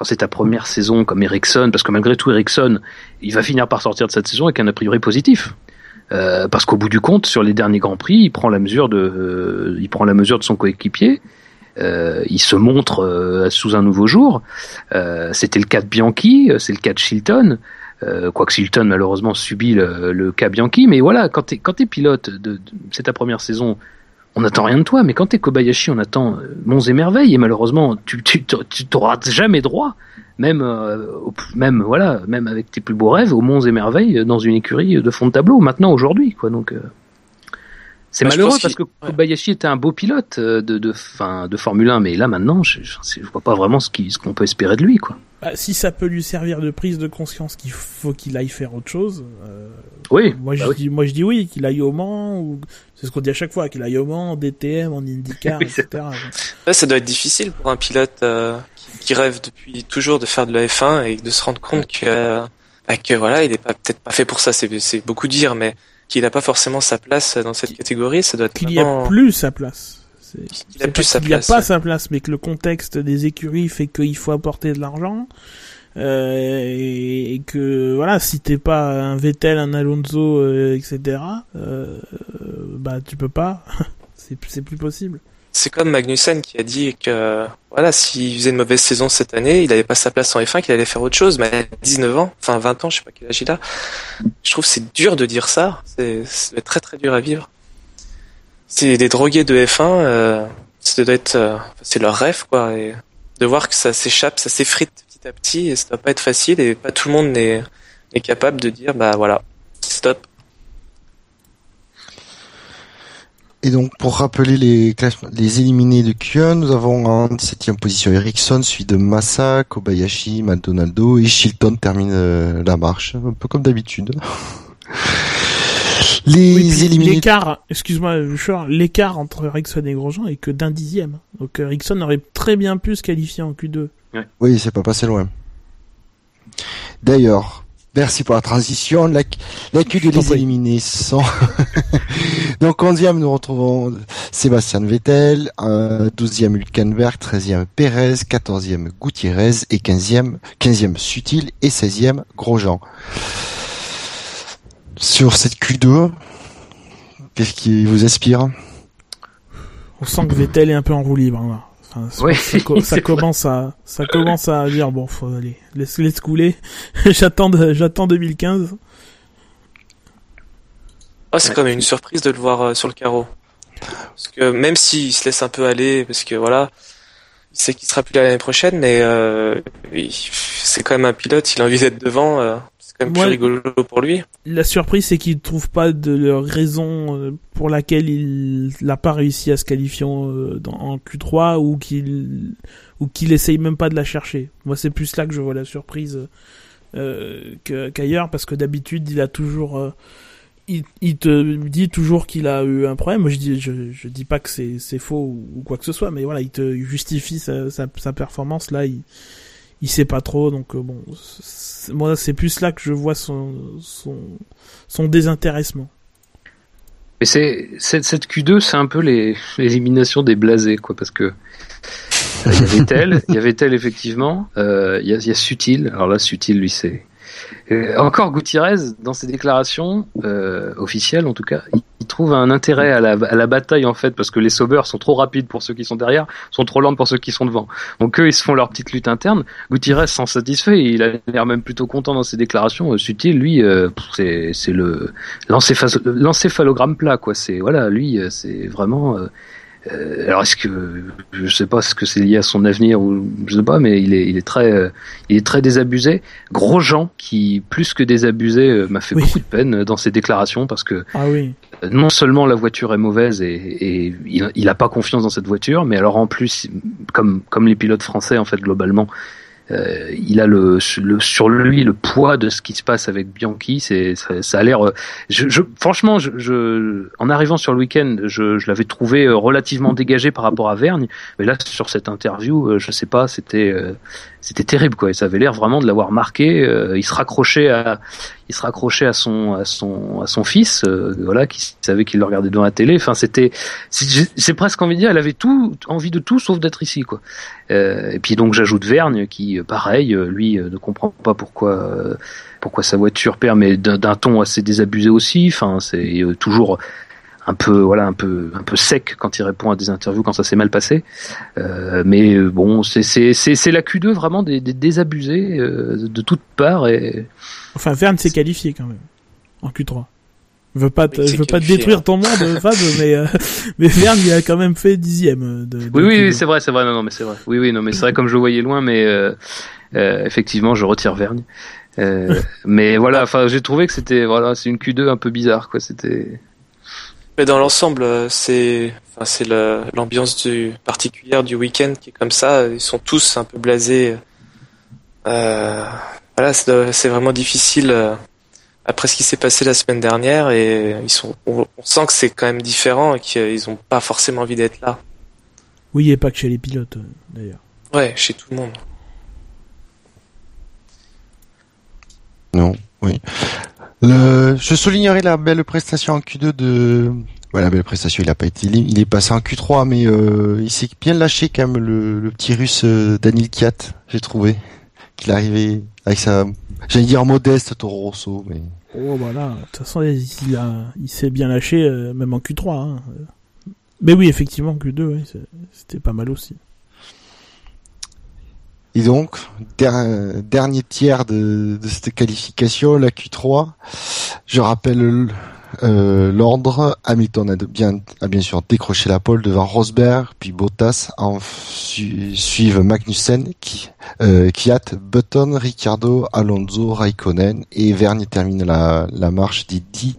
Quand c'est ta première saison comme Ericsson, parce que malgré tout Ericsson, il va finir par sortir de cette saison avec un a priori positif. Euh, parce qu'au bout du compte, sur les derniers grands prix, il prend la mesure de, euh, son coéquipier. Euh, il se montre sous un nouveau jour. C'était le cas de Bianchi, c'est le cas de Chilton. quoique Chilton malheureusement subit le, cas Bianchi, mais voilà, quand t'es quand es pilote, de, c'est ta première saison, on n'attend rien de toi, mais quand t'es Kobayashi, on attend monts et merveilles, et malheureusement, tu tu t'auras jamais droit, même même voilà, même avec tes plus beaux rêves, aux monts et merveilles dans une écurie de fond de tableau. Maintenant, aujourd'hui, quoi. Donc c'est malheureux parce que Kobayashi était un beau pilote euh, de, de, fin, de Formule 1, mais là maintenant, je, je, vois pas vraiment ce qu'on peut espérer de lui, quoi. Bah, si ça peut lui servir de prise de conscience qu'il faut qu'il aille faire autre chose. Euh, oui. Moi je bah dis, moi je dis oui, qu'il aille au Mans ou c'est ce qu'on dit à chaque fois, qu'il aille au Mans, en DTM, en IndyCar, <laughs> etc. ça doit être difficile pour un pilote euh, qui, rêve depuis toujours de faire de la F1 et de se rendre compte que, bah, que voilà, il est pas peut-être pas fait pour ça. C'est beaucoup dire, mais qu'il n'a pas forcément sa place dans cette catégorie, ça doit être qu'il n'y a plus sa place. Il a plus sa place. Il n'y a pas sa place, mais que le contexte des écuries fait qu'il faut apporter de l'argent. Euh, et, que voilà, si t'es pas un Vettel, un Alonso, euh, etc., euh, bah tu peux pas. <laughs> c'est plus possible c'est comme Magnussen qui a dit que voilà, s'il faisait une mauvaise saison cette année, il n'avait pas sa place en F1, qu'il allait faire autre chose, mais à 19 ans, enfin 20 ans, je sais pas quel âge il a. Je trouve c'est dur de dire ça, c'est très très dur à vivre. C'est des drogués de F1, euh, ça c'est leur rêve quoi de voir que ça s'échappe, ça s'effrite petit à petit et ça doit pas être facile et pas tout le monde n'est capable de dire bah voilà, stop. Et donc, pour rappeler les les éliminés de Q1, nous avons en 17e position Ericsson, suivi de Massa, Kobayashi, Maldonado et Shilton termine euh, la marche, un peu comme d'habitude. <laughs> les éliminés. L'écart, excuse-moi, l'écart entre Ericsson et Grosjean est que d'un dixième. Donc Ericsson aurait très bien pu se qualifier en Q2. Oui, c'est pas passé loin. D'ailleurs, Merci pour la transition. La, la Q2 les éliminés sont... <laughs> Donc 11e, nous retrouvons Sébastien Vettel, 12e Hülkenberg, 13e Pérez, 14e Gutiérrez et 15e, 15e Sutil et 16e Grosjean. Sur cette Q2, qu'est-ce qui vous inspire? On sent que Vettel est un peu en roue libre. Hein. Oui, ça, <laughs> commence à, ça commence à dire bon, faut aller, laisse, laisse couler. <laughs> j'attends, j'attends 2015. Oh, c'est quand même une surprise de le voir euh, sur le carreau. Parce que même s'il se laisse un peu aller, parce que voilà, il sait qu'il sera plus là l'année prochaine, mais euh, c'est quand même un pilote, il a envie d'être devant. Euh, c'est plus rigolo pour lui. La surprise, c'est qu'il trouve pas de raison euh, pour laquelle il n'a pas réussi à se qualifier euh, en Q3 ou qu'il ou qu'il essaye même pas de la chercher. Moi, c'est plus là que je vois la surprise euh, qu'ailleurs, parce que d'habitude, il a toujours euh, il, il, te dit toujours qu'il a eu un problème. Moi, je dis, je, je dis pas que c'est, c'est faux ou, quoi que ce soit, mais voilà, il te justifie sa, sa, sa performance. Là, il, il sait pas trop, donc euh, bon, moi c'est plus là que je vois son son, son désintéressement. Mais c'est cette Q2, c'est un peu l'élimination des blasés, quoi, parce que il y avait tel, il y avait tel effectivement, euh, il y, a, y a Sutil. Alors là, Sutil, lui, c'est euh, encore Gutiérrez, dans ses déclarations euh, officielles en tout cas, il, trouve un intérêt à la, à la, bataille en fait parce que les sauveurs sont trop rapides pour ceux qui sont derrière, sont trop lents pour ceux qui sont devant. Donc eux ils se font leur petite lutte interne. Gutiérrez s'en satisfait, il a l'air même plutôt content dans ses déclarations. Euh, Sutil lui euh, c'est le l'encéphalogramme plat quoi. C'est voilà lui euh, c'est vraiment euh, alors est-ce que je sais pas ce que c'est lié à son avenir ou je sais pas, mais il est il est très euh, il est très désabusé. Grosjean qui plus que désabusé euh, m'a fait beaucoup de peine dans ses déclarations parce que ah oui. non seulement la voiture est mauvaise et, et il, il a pas confiance dans cette voiture, mais alors en plus comme comme les pilotes français en fait globalement euh, il a le, le, sur lui le poids de ce qui se passe avec Bianchi. C'est ça, ça, a l'air. Euh, je, je, franchement, je, je, en arrivant sur le week-end, je, je l'avais trouvé euh, relativement dégagé par rapport à Vergne, mais là sur cette interview, je sais pas, c'était c'était terrible quoi. Et ça avait l'air vraiment de l'avoir marqué. il se raccrochait à il se raccrochait à son à son à son fils, voilà, qui savait qu'il le regardait devant la télé. Enfin, c'était c'est presque envie de dire, elle avait tout envie de tout sauf d'être ici quoi. et puis donc j'ajoute Vergne qui euh, pareil, euh, lui euh, ne comprend pas pourquoi pourquoi sa voiture perd, mais d'un ton assez désabusé aussi. Enfin, c'est toujours un peu voilà un peu un peu sec quand il répond à des interviews quand ça s'est mal passé mais bon c'est c'est c'est la Q2 vraiment des, des désabusés de toutes parts et enfin Verne s'est qualifié quand même en Q3 je veux pas je veux pas te détruire hein. ton monde <laughs> Fab mais mais Verne il a quand même fait dixième de, oui oui, c'est vrai c'est vrai non non mais c'est vrai oui oui non mais c'est vrai comme je le voyais loin mais euh, effectivement, je retire Vergne. Euh, <laughs> mais voilà, enfin, j'ai trouvé que c'était voilà, c'est une Q2 un peu bizarre, quoi. C'était. Mais dans l'ensemble, euh, c'est, enfin, c'est l'ambiance du particulière du week-end qui est comme ça. Ils sont tous un peu blasés. Euh, voilà, c'est vraiment difficile après ce qui s'est passé la semaine dernière et ils sont, on, sent que c'est quand même différent et qu'ils ont pas forcément envie d'être là. Oui, et pas que chez les pilotes d'ailleurs. Ouais, chez tout le monde. Non, oui. Le, je soulignerai la belle prestation en Q2 de. Voilà, la belle prestation, il a pas été, il est passé en Q3, mais euh, il s'est bien lâché quand même le, le petit Russe euh, Daniel Kiat, j'ai trouvé, qu'il arrivait avec sa, j'allais dire modeste Toro Rosso, mais. Oh voilà, de toute façon il, a, il s'est bien lâché euh, même en Q3. Hein. Mais oui, effectivement Q2, oui, c'était pas mal aussi. Et donc, dernier tiers de, cette qualification, la Q3. Je rappelle euh, l'ordre. Hamilton a, bien, sûr décroché la pole devant Rosberg, puis Bottas. En suivent Magnussen, qui, euh, Kiat, Button, Ricciardo, Alonso, Raikkonen et Vergne termine la, la marche des 10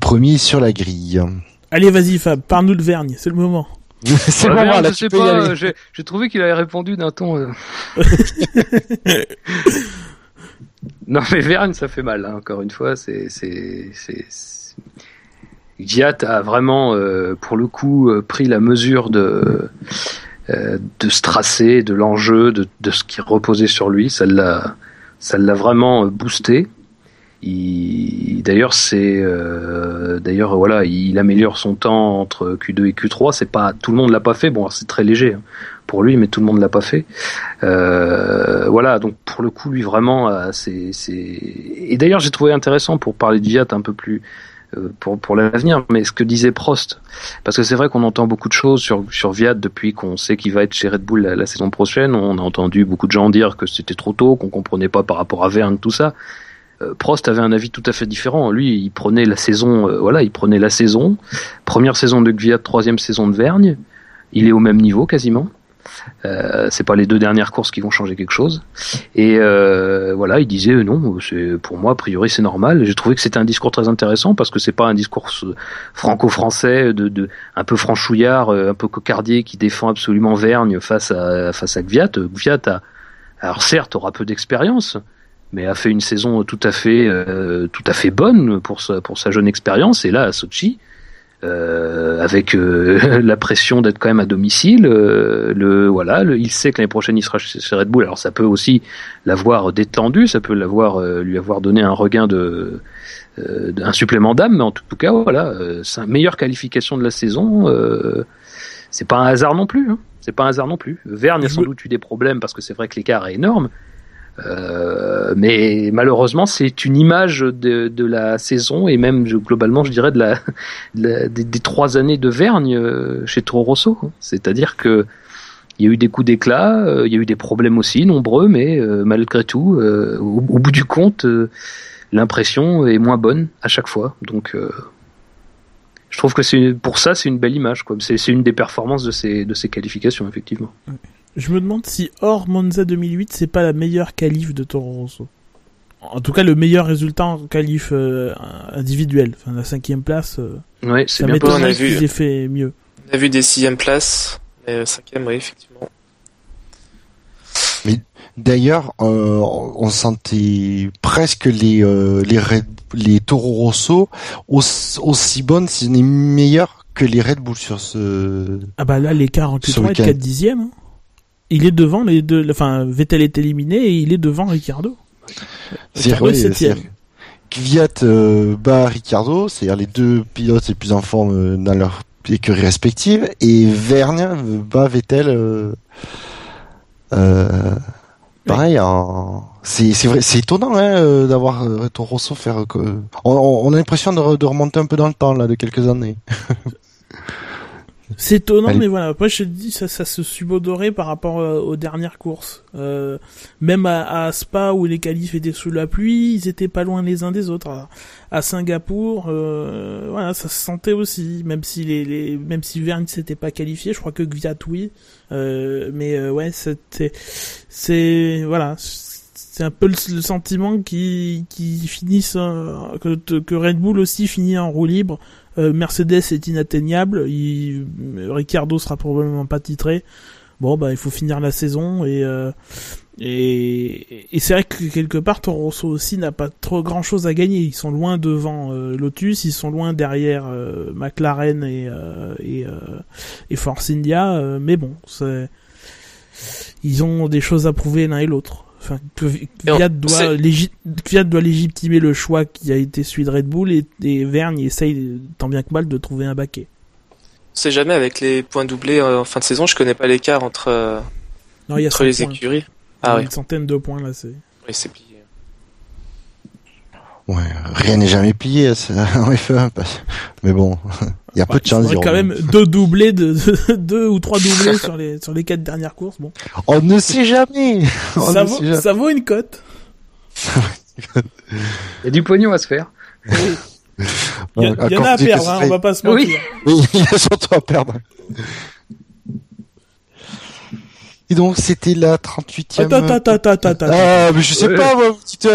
premiers sur la grille. Allez, vas-y Fab, parle-nous de Vergne, c'est le moment. <laughs> c'est bon, là, je sais pas, j'ai trouvé qu'il avait répondu d'un ton. Euh. <laughs> non, mais Verne, ça fait mal, hein, encore une fois. C'est. Giat a vraiment, euh, pour le coup, euh, pris la mesure de, de ce tracé, de l'enjeu, de, de ce qui reposait sur lui. Ça l'a, ça l'a vraiment boosté. Il, d'ailleurs, c'est euh, d'ailleurs voilà, il améliore son temps entre Q2 et Q3. C'est pas tout le monde l'a pas fait. Bon, c'est très léger hein, pour lui, mais tout le monde l'a pas fait. Euh, voilà, donc pour le coup, lui vraiment, euh, c'est. Et d'ailleurs, j'ai trouvé intéressant pour parler de Viat un peu plus euh, pour, pour l'avenir, mais ce que disait Prost, parce que c'est vrai qu'on entend beaucoup de choses sur, sur Viat depuis qu'on sait qu'il va être chez Red Bull la, saison prochaine. On a entendu beaucoup de gens dire que c'était trop tôt, qu'on comprenait pas par rapport à Verne, tout ça. Euh, Prost avait un avis tout à fait différent. Lui, il prenait la saison, euh, voilà, il prenait la saison, première saison de Gviat, troisième saison de Vergne. Il est au même niveau quasiment. Euh, c'est pas les deux dernières courses qui vont changer quelque chose. Et euh, voilà, il disait euh, non, c'est pour moi a priori c'est normal. J'ai trouvé que c'était un discours très intéressant parce que c'est pas un discours franco-français de, de, un peu franchouillard, un peu cocardier qui défend absolument Vergne face à face à Gviat. Gviat a alors certes aura peu d'expérience, mais a fait une saison tout à fait tout à fait bonne pour sa pour sa jeune expérience. Et là à Sochi, euh, avec euh, <laughs> la pression d'être quand même à domicile. Euh, le voilà, il sait que l'année prochaine il sera chez Red Bull. Alors ça peut aussi l'avoir détendu, ça peut l'avoir lui avoir donné un regain de un supplément d'âme, mais en tout cas voilà, c'est une meilleure qualification de la saison. c'est pas un hasard non plus. Hein. C'est pas un hasard non plus. Verne a sans doute eu des problèmes parce que c'est vrai que l'écart est énorme. Euh, mais malheureusement, c'est une image de, de, la saison et même globalement, je dirais de la, des, trois années de Vergne euh, chez Toro Rosso. C'est-à-dire que il y a eu des coups d'éclat, euh, il y a eu des problèmes aussi nombreux, mais malgré tout, au, bout du compte, l'impression est moins bonne à chaque fois. Donc, je trouve que c'est pour ça, c'est une belle image. C'est une des performances de ces de ces qualifications, effectivement. Je me demande si hors Monza 2008, c'est pas la meilleure qualif de Toro Rosso. En tout cas, le meilleur résultat en qualif euh, individuel. Enfin, la cinquième place. Euh, ouais, c'est bien on a vu. J'ai fait mieux. On a vu des sixièmes places, mais cinquième, oui, effectivement. Mais d'ailleurs, euh, on sentait presque les les les Toro Rosso aussi, bonnes, si ce n'est meilleures que les Red Bull sur ce. Ah bah là, l'écart en Q3 est 4 dixièmes. Hein il est devant les deux. Enfin, Vettel est éliminé et il est devant Ricardo. C'est vrai. Kvyat euh, bat Ricardo, c'est-à-dire les deux pilotes les plus en forme euh, dans leur écurie respective, et Vergne bat Vettel. Euh, euh pareil, c'est c'est vrai, c'est étonnant hein, d'avoir Toro Rosso faire. On, on, a l'impression de, de, remonter un peu dans le temps là, de quelques années. <laughs> C'est étonnant, mais voilà. Après, je te dis, ça, ça se subodorait par rapport euh, aux dernières courses. Euh, même à, Spa, où les qualifs étaient sous la pluie, ils étaient pas loin les uns des autres. À, Singapour, euh, voilà, ça se sentait aussi. Même si les, les même si Verne s'était pas qualifié, je crois que Gviat oui. Euh, mais ouais, c'était, c'est voilà. C'est un peu le, sentiment qui qui finissent que, que Red Bull aussi finit en roue libre euh, Mercedes est inatteignable. Il, Ricardo sera probablement pas titré. Bon, bah, il faut finir la saison et euh, et, et c'est vrai que quelque part Toro Rosso aussi n'a pas trop grand chose à gagner. Ils sont loin devant euh, Lotus, ils sont loin derrière McLaren et et, et Force India, mais bon, c'est ils ont des choses à prouver l'un et l'autre. Enfin, Kvyat doit, doit légitimer le choix qui a été celui de Red Bull et, et Vergne essaye tant bien que mal de trouver un baquet. On sait jamais avec les points doublés en fin de saison, je connais pas l'écart entre, entre les écuries. Ah, oui. Une centaine de points là, c'est. Oui, c'est plié. Ouais, rien n'est jamais plié <laughs> en F1, mais bon, <laughs> il y a peu de chance. Il y quand même deux doublés, de, <laughs> deux ou trois doublés sur les sur les quatre dernières courses. Bon, on ne sait jamais. ça, vaut, ça vaut une cote. il y a du pognon à se faire. Il y, en a à perdre, hein, on va pas se mentir. Oui, <laughs> il y a surtout à perdre. Et donc, c'était la 38e. Attends, attends, attends, attends, attends. Ah, mais je sais pas, moi, petite...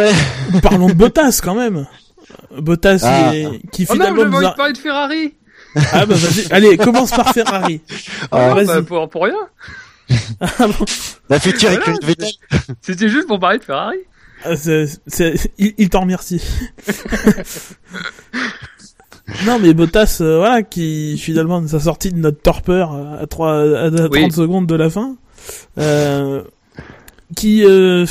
Parlons de Bottas, quand même. Bottas, ah. qui oh finalement... non, mais j'ai envie de parler de Ferrari. Ah, bah, vas-y. Allez, commence par Ferrari. Ah, bah, pour, pour rien. ah, bon. La future voilà, Vettel. C'était juste pour parler de Ferrari. Ah, c'est, c'est, il, il t'en remercie. <laughs> non mais Bottas euh, voilà qui finalement sa sortie de notre torpeur à 3 à 30 secondes de la fin euh, qui euh,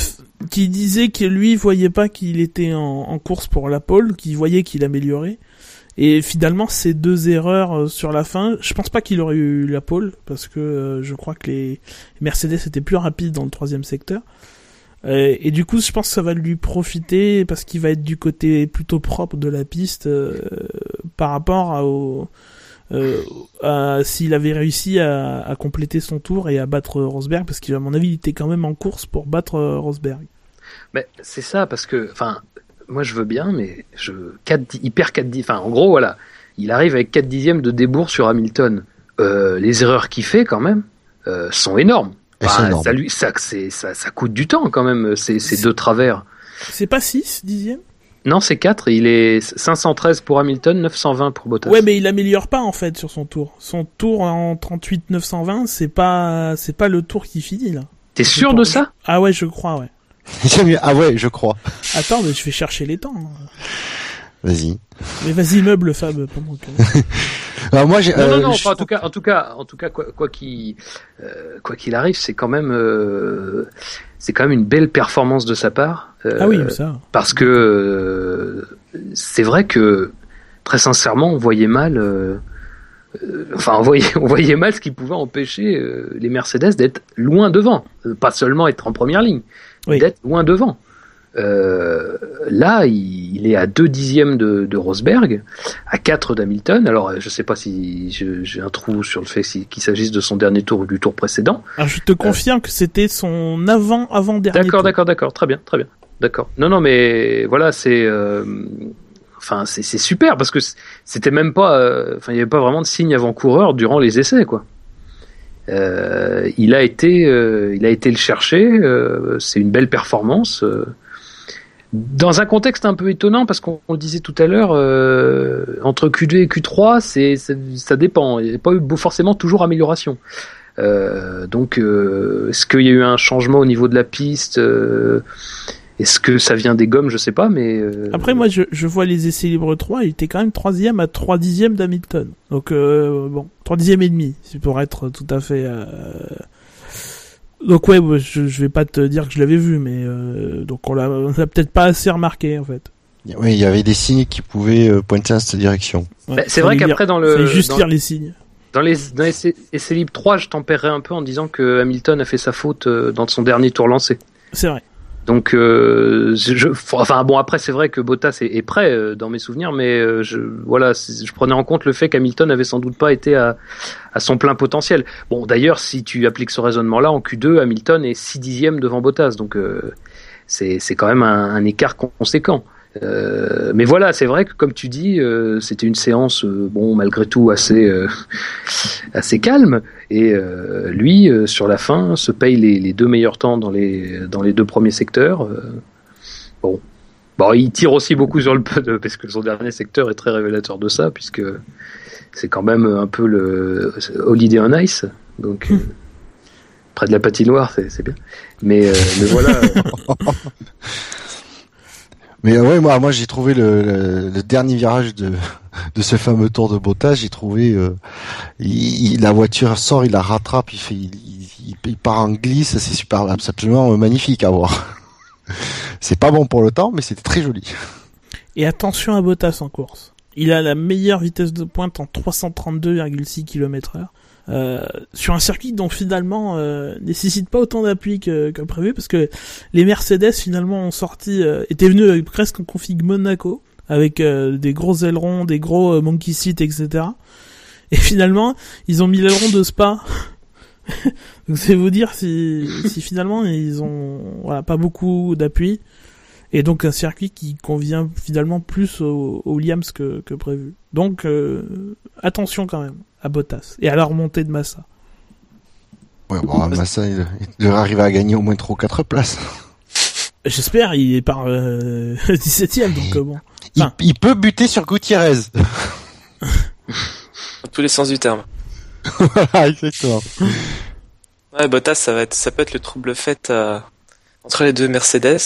qui disait que lui voyait pas qu'il était en, en, course pour la pole, qu'il voyait qu'il améliorait. Et finalement, ces deux erreurs euh, sur la fin, je pense pas qu'il aurait eu la pole parce que euh, je crois que les Mercedes étaient plus rapides dans le troisième secteur. Euh, et du coup, je pense que ça va lui profiter parce qu'il va être du côté plutôt propre de la piste par rapport à, au, s'il avait réussi à, à, compléter son tour et à battre Rosberg parce qu'à mon avis, il était quand même en course pour battre Rosberg. Mais c'est ça parce que, enfin, moi je veux bien, mais je 4, il perd 4 Enfin, en gros, voilà, il arrive avec 4 dixièmes de débours sur Hamilton. Euh, les erreurs qu'il fait, quand même, euh, sont énormes. Enfin, ça, lui, ça, ça, ça, coûte du temps, quand même, ces, ces deux travers. C'est pas 6 dixièmes non, c'est 4. Il est 513 pour Hamilton, 920 pour Bottas. Ouais, mais il améliore pas en fait sur son tour. Son tour en 38 920, c'est pas c'est pas le tour qui finit là. T'es sûr de ça? Ah ouais, je crois, ouais. <laughs> ah ouais, je crois. Attends, mais je vais chercher les temps. Vas-y. Mais vas-y, meuble Fab, pas moi. Alors <laughs> moi, j'ai. Non, non, non. en tout cas, en tout cas, en tout cas, quoi, quoi qu'il, euh, quoi qu'il arrive, c'est quand même, euh, c'est quand même une belle performance de sa part. Euh, ah oui, ça. Parce que c'est vrai que très sincèrement, on voyait mal. Enfin, on voyait, <laughs> on voyait mal ce qui pouvait empêcher les Mercedes d'être loin devant, pas seulement être en première ligne, d'être loin devant. Euh, là, il, est à 2 dixièmes de, de, Rosberg, à 4 d'Hamilton. Alors, je sais pas si j'ai un trou sur le fait qu'il s'agisse de son dernier tour ou du tour précédent. Alors, je te confirme que c'était son avant avant dernier. D'accord, d'accord, d'accord, très bien, très bien, d'accord. Non, non, mais voilà, c'est, euh, enfin, c'est super parce que c'était même pas, euh, enfin, il y avait pas vraiment de signe avant-coureur durant les essais, quoi. Euh, il a été, euh, il a été le chercher. Euh, c'est une belle performance. dans un contexte un peu étonnant parce qu'on le disait tout à l'heure, entre Q2 et Q3, c'est ça dépend. Il n'y a pas eu forcément toujours amélioration. donc, est-ce qu'il y a eu un changement au niveau de la piste est-ce que ça vient des gommes? Je sais pas, mais. Euh, Après, moi, je, je, vois les essais libres 3, il était quand même troisième à 3 dixièmes d'Hamilton. Donc, euh, bon, 3 dixièmes et demi, pour être tout à fait. Euh... Donc, ouais, je, je vais pas te dire que je l'avais vu, mais euh, donc on l'a peut-être pas assez remarqué, en fait. Oui, il y avait des signes qui pouvaient pointer en cette direction. Bah, c'est vrai qu'après, dans le. juste lire les signes. Dans les, dans les essais libres 3, je tempérerais un peu en disant que Hamilton a fait sa faute dans son dernier tour lancé. C'est vrai. Donc, euh, je, enfin bon, après c'est vrai que Bottas est, prêt euh, dans mes souvenirs, mais euh, je, voilà, je prenais en compte le fait qu'Hamilton avait sans doute pas été à, son plein potentiel. Bon, d'ailleurs, si tu appliques ce raisonnement-là en Q2, Hamilton est 6 dixièmes devant Bottas, donc c'est quand même un, écart conséquent. Euh, mais voilà, c'est vrai que comme tu dis, euh, c'était une séance, euh, bon, malgré tout assez <laughs> assez calme. Et lui, sur la fin, se paye les, les, deux meilleurs temps dans les dans les deux premiers secteurs. bon, bon, il tire aussi beaucoup sur le <laughs> pod parce que son dernier secteur est très révélateur de ça, puisque c'est quand même un peu le Holiday on Ice, donc. près de la patinoire, c'est bien. Mais, mais voilà. <laughs> Mais ouais, moi, moi j'ai trouvé le, le, dernier virage de, <laughs> de ce fameux tour de Bottas, j'ai trouvé euh, il, la voiture sort, il la rattrape, il fait, il, il, part en glisse, c'est super, absolument magnifique à voir. <laughs> c'est pas bon pour le temps, mais c'était très joli. Et attention à Bottas en course. Il a la meilleure vitesse de pointe en 332,6 km/h. Euh, sur un circuit dont finalement euh, nécessite pas autant d'appui que, que, prévu parce que les Mercedes finalement ont sorti euh, étaient venus avec presque en config Monaco avec euh, des gros ailerons, des gros monkey seat, etc. Et finalement ils ont mis l'aileron de Spa. <laughs> Donc c'est vous dire si, si finalement ils ont voilà pas beaucoup d'appui et donc un circuit qui convient finalement plus aux, Williams que, que prévu. Donc attention quand même à Bottas et à la remontée de Massa. Ouais, bon, Massa, il, devrait arriver à gagner au moins 3 ou 4 places. <laughs> J'espère, il est par euh, <laughs> 17ème, donc euh, bon. il, peut buter sur Gutiérrez. Dans tous les sens du terme. <laughs> voilà, exactement. Ouais, Bottas, ça, va être, ça peut être le trouble fait euh, entre les deux Mercedes,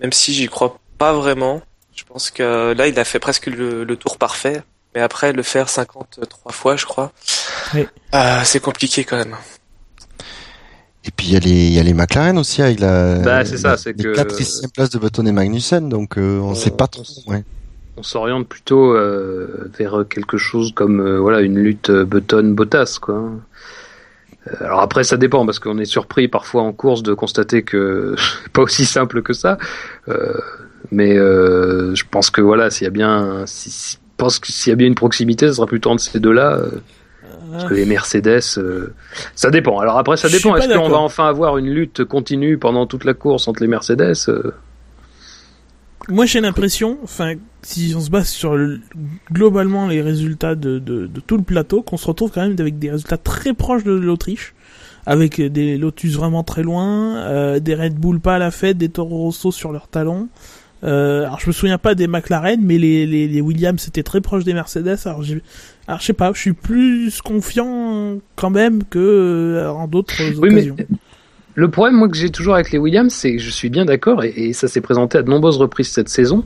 même si j'y crois pas vraiment. Je pense que là, il a fait presque le tour parfait. Mais après, le faire 53 fois, je crois, oui. euh, c'est compliqué quand même. Et puis il y a les il y a les McLaren aussi avec la Bah, c'est ça, c'est que- 4 et 6 place de Button et Magnussen donc euh, on On- sait pas trop ouais. on s'oriente plutôt euh, vers quelque chose comme euh, voilà une lutte euh, Button-Bottas quoi. Euh, Alors après ça dépend parce qu'on est surpris parfois en course de constater que c'est <laughs> pas aussi simple que ça. Euh, mais euh, je pense que voilà s'il y a bien si, pense que s'il y a bien une proximité, ce sera plutôt entre ces deux-là. euh, parce que les Mercedes, euh, ça dépend. Alors après, ça Je dépend. Est-ce qu'on va enfin avoir une lutte continue pendant toute la course entre les Mercedes euh, Moi, j'ai l'impression, enfin, si on se base sur le- globalement les résultats de, de, de tout le plateau, qu'on se retrouve quand même avec des résultats très proches de l'Autriche, avec des Lotus vraiment très loin, euh, des Red Bull pas à la fête, des Toro Rosso sur leurs talons. Euh, alors je me souviens pas des McLaren, mais les, les, les Williams c'était très proche des Mercedes. Alors, alors je sais pas, je suis plus confiant quand même que euh, en d'autres Oui, mais occasions. le problème, moi, que j'ai toujours avec les Williams, c'est que je suis bien d'accord, et, et ça s'est présenté à de nombreuses reprises cette saison.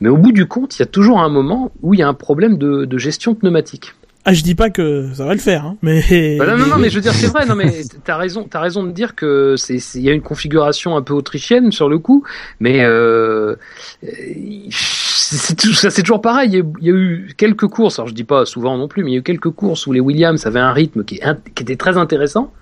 Mais au bout du compte, il y a toujours un moment où il y a un problème de, de gestion pneumatique. Ah, je dis pas que ça va le faire, hein, mais Bah non, non, non, mais je veux dire, c'est vrai. Non, mais <laughs> t'as raison, t'as raison de dire que c'est, il y a une configuration un peu autrichienne sur le coup, mais euh, c'est, tout- ça, c'est toujours pareil. Il y, a, il y a eu quelques courses, alors je dis pas souvent non plus, mais il y a eu quelques courses où les Williams avaient un rythme qui, est qui était très intéressant.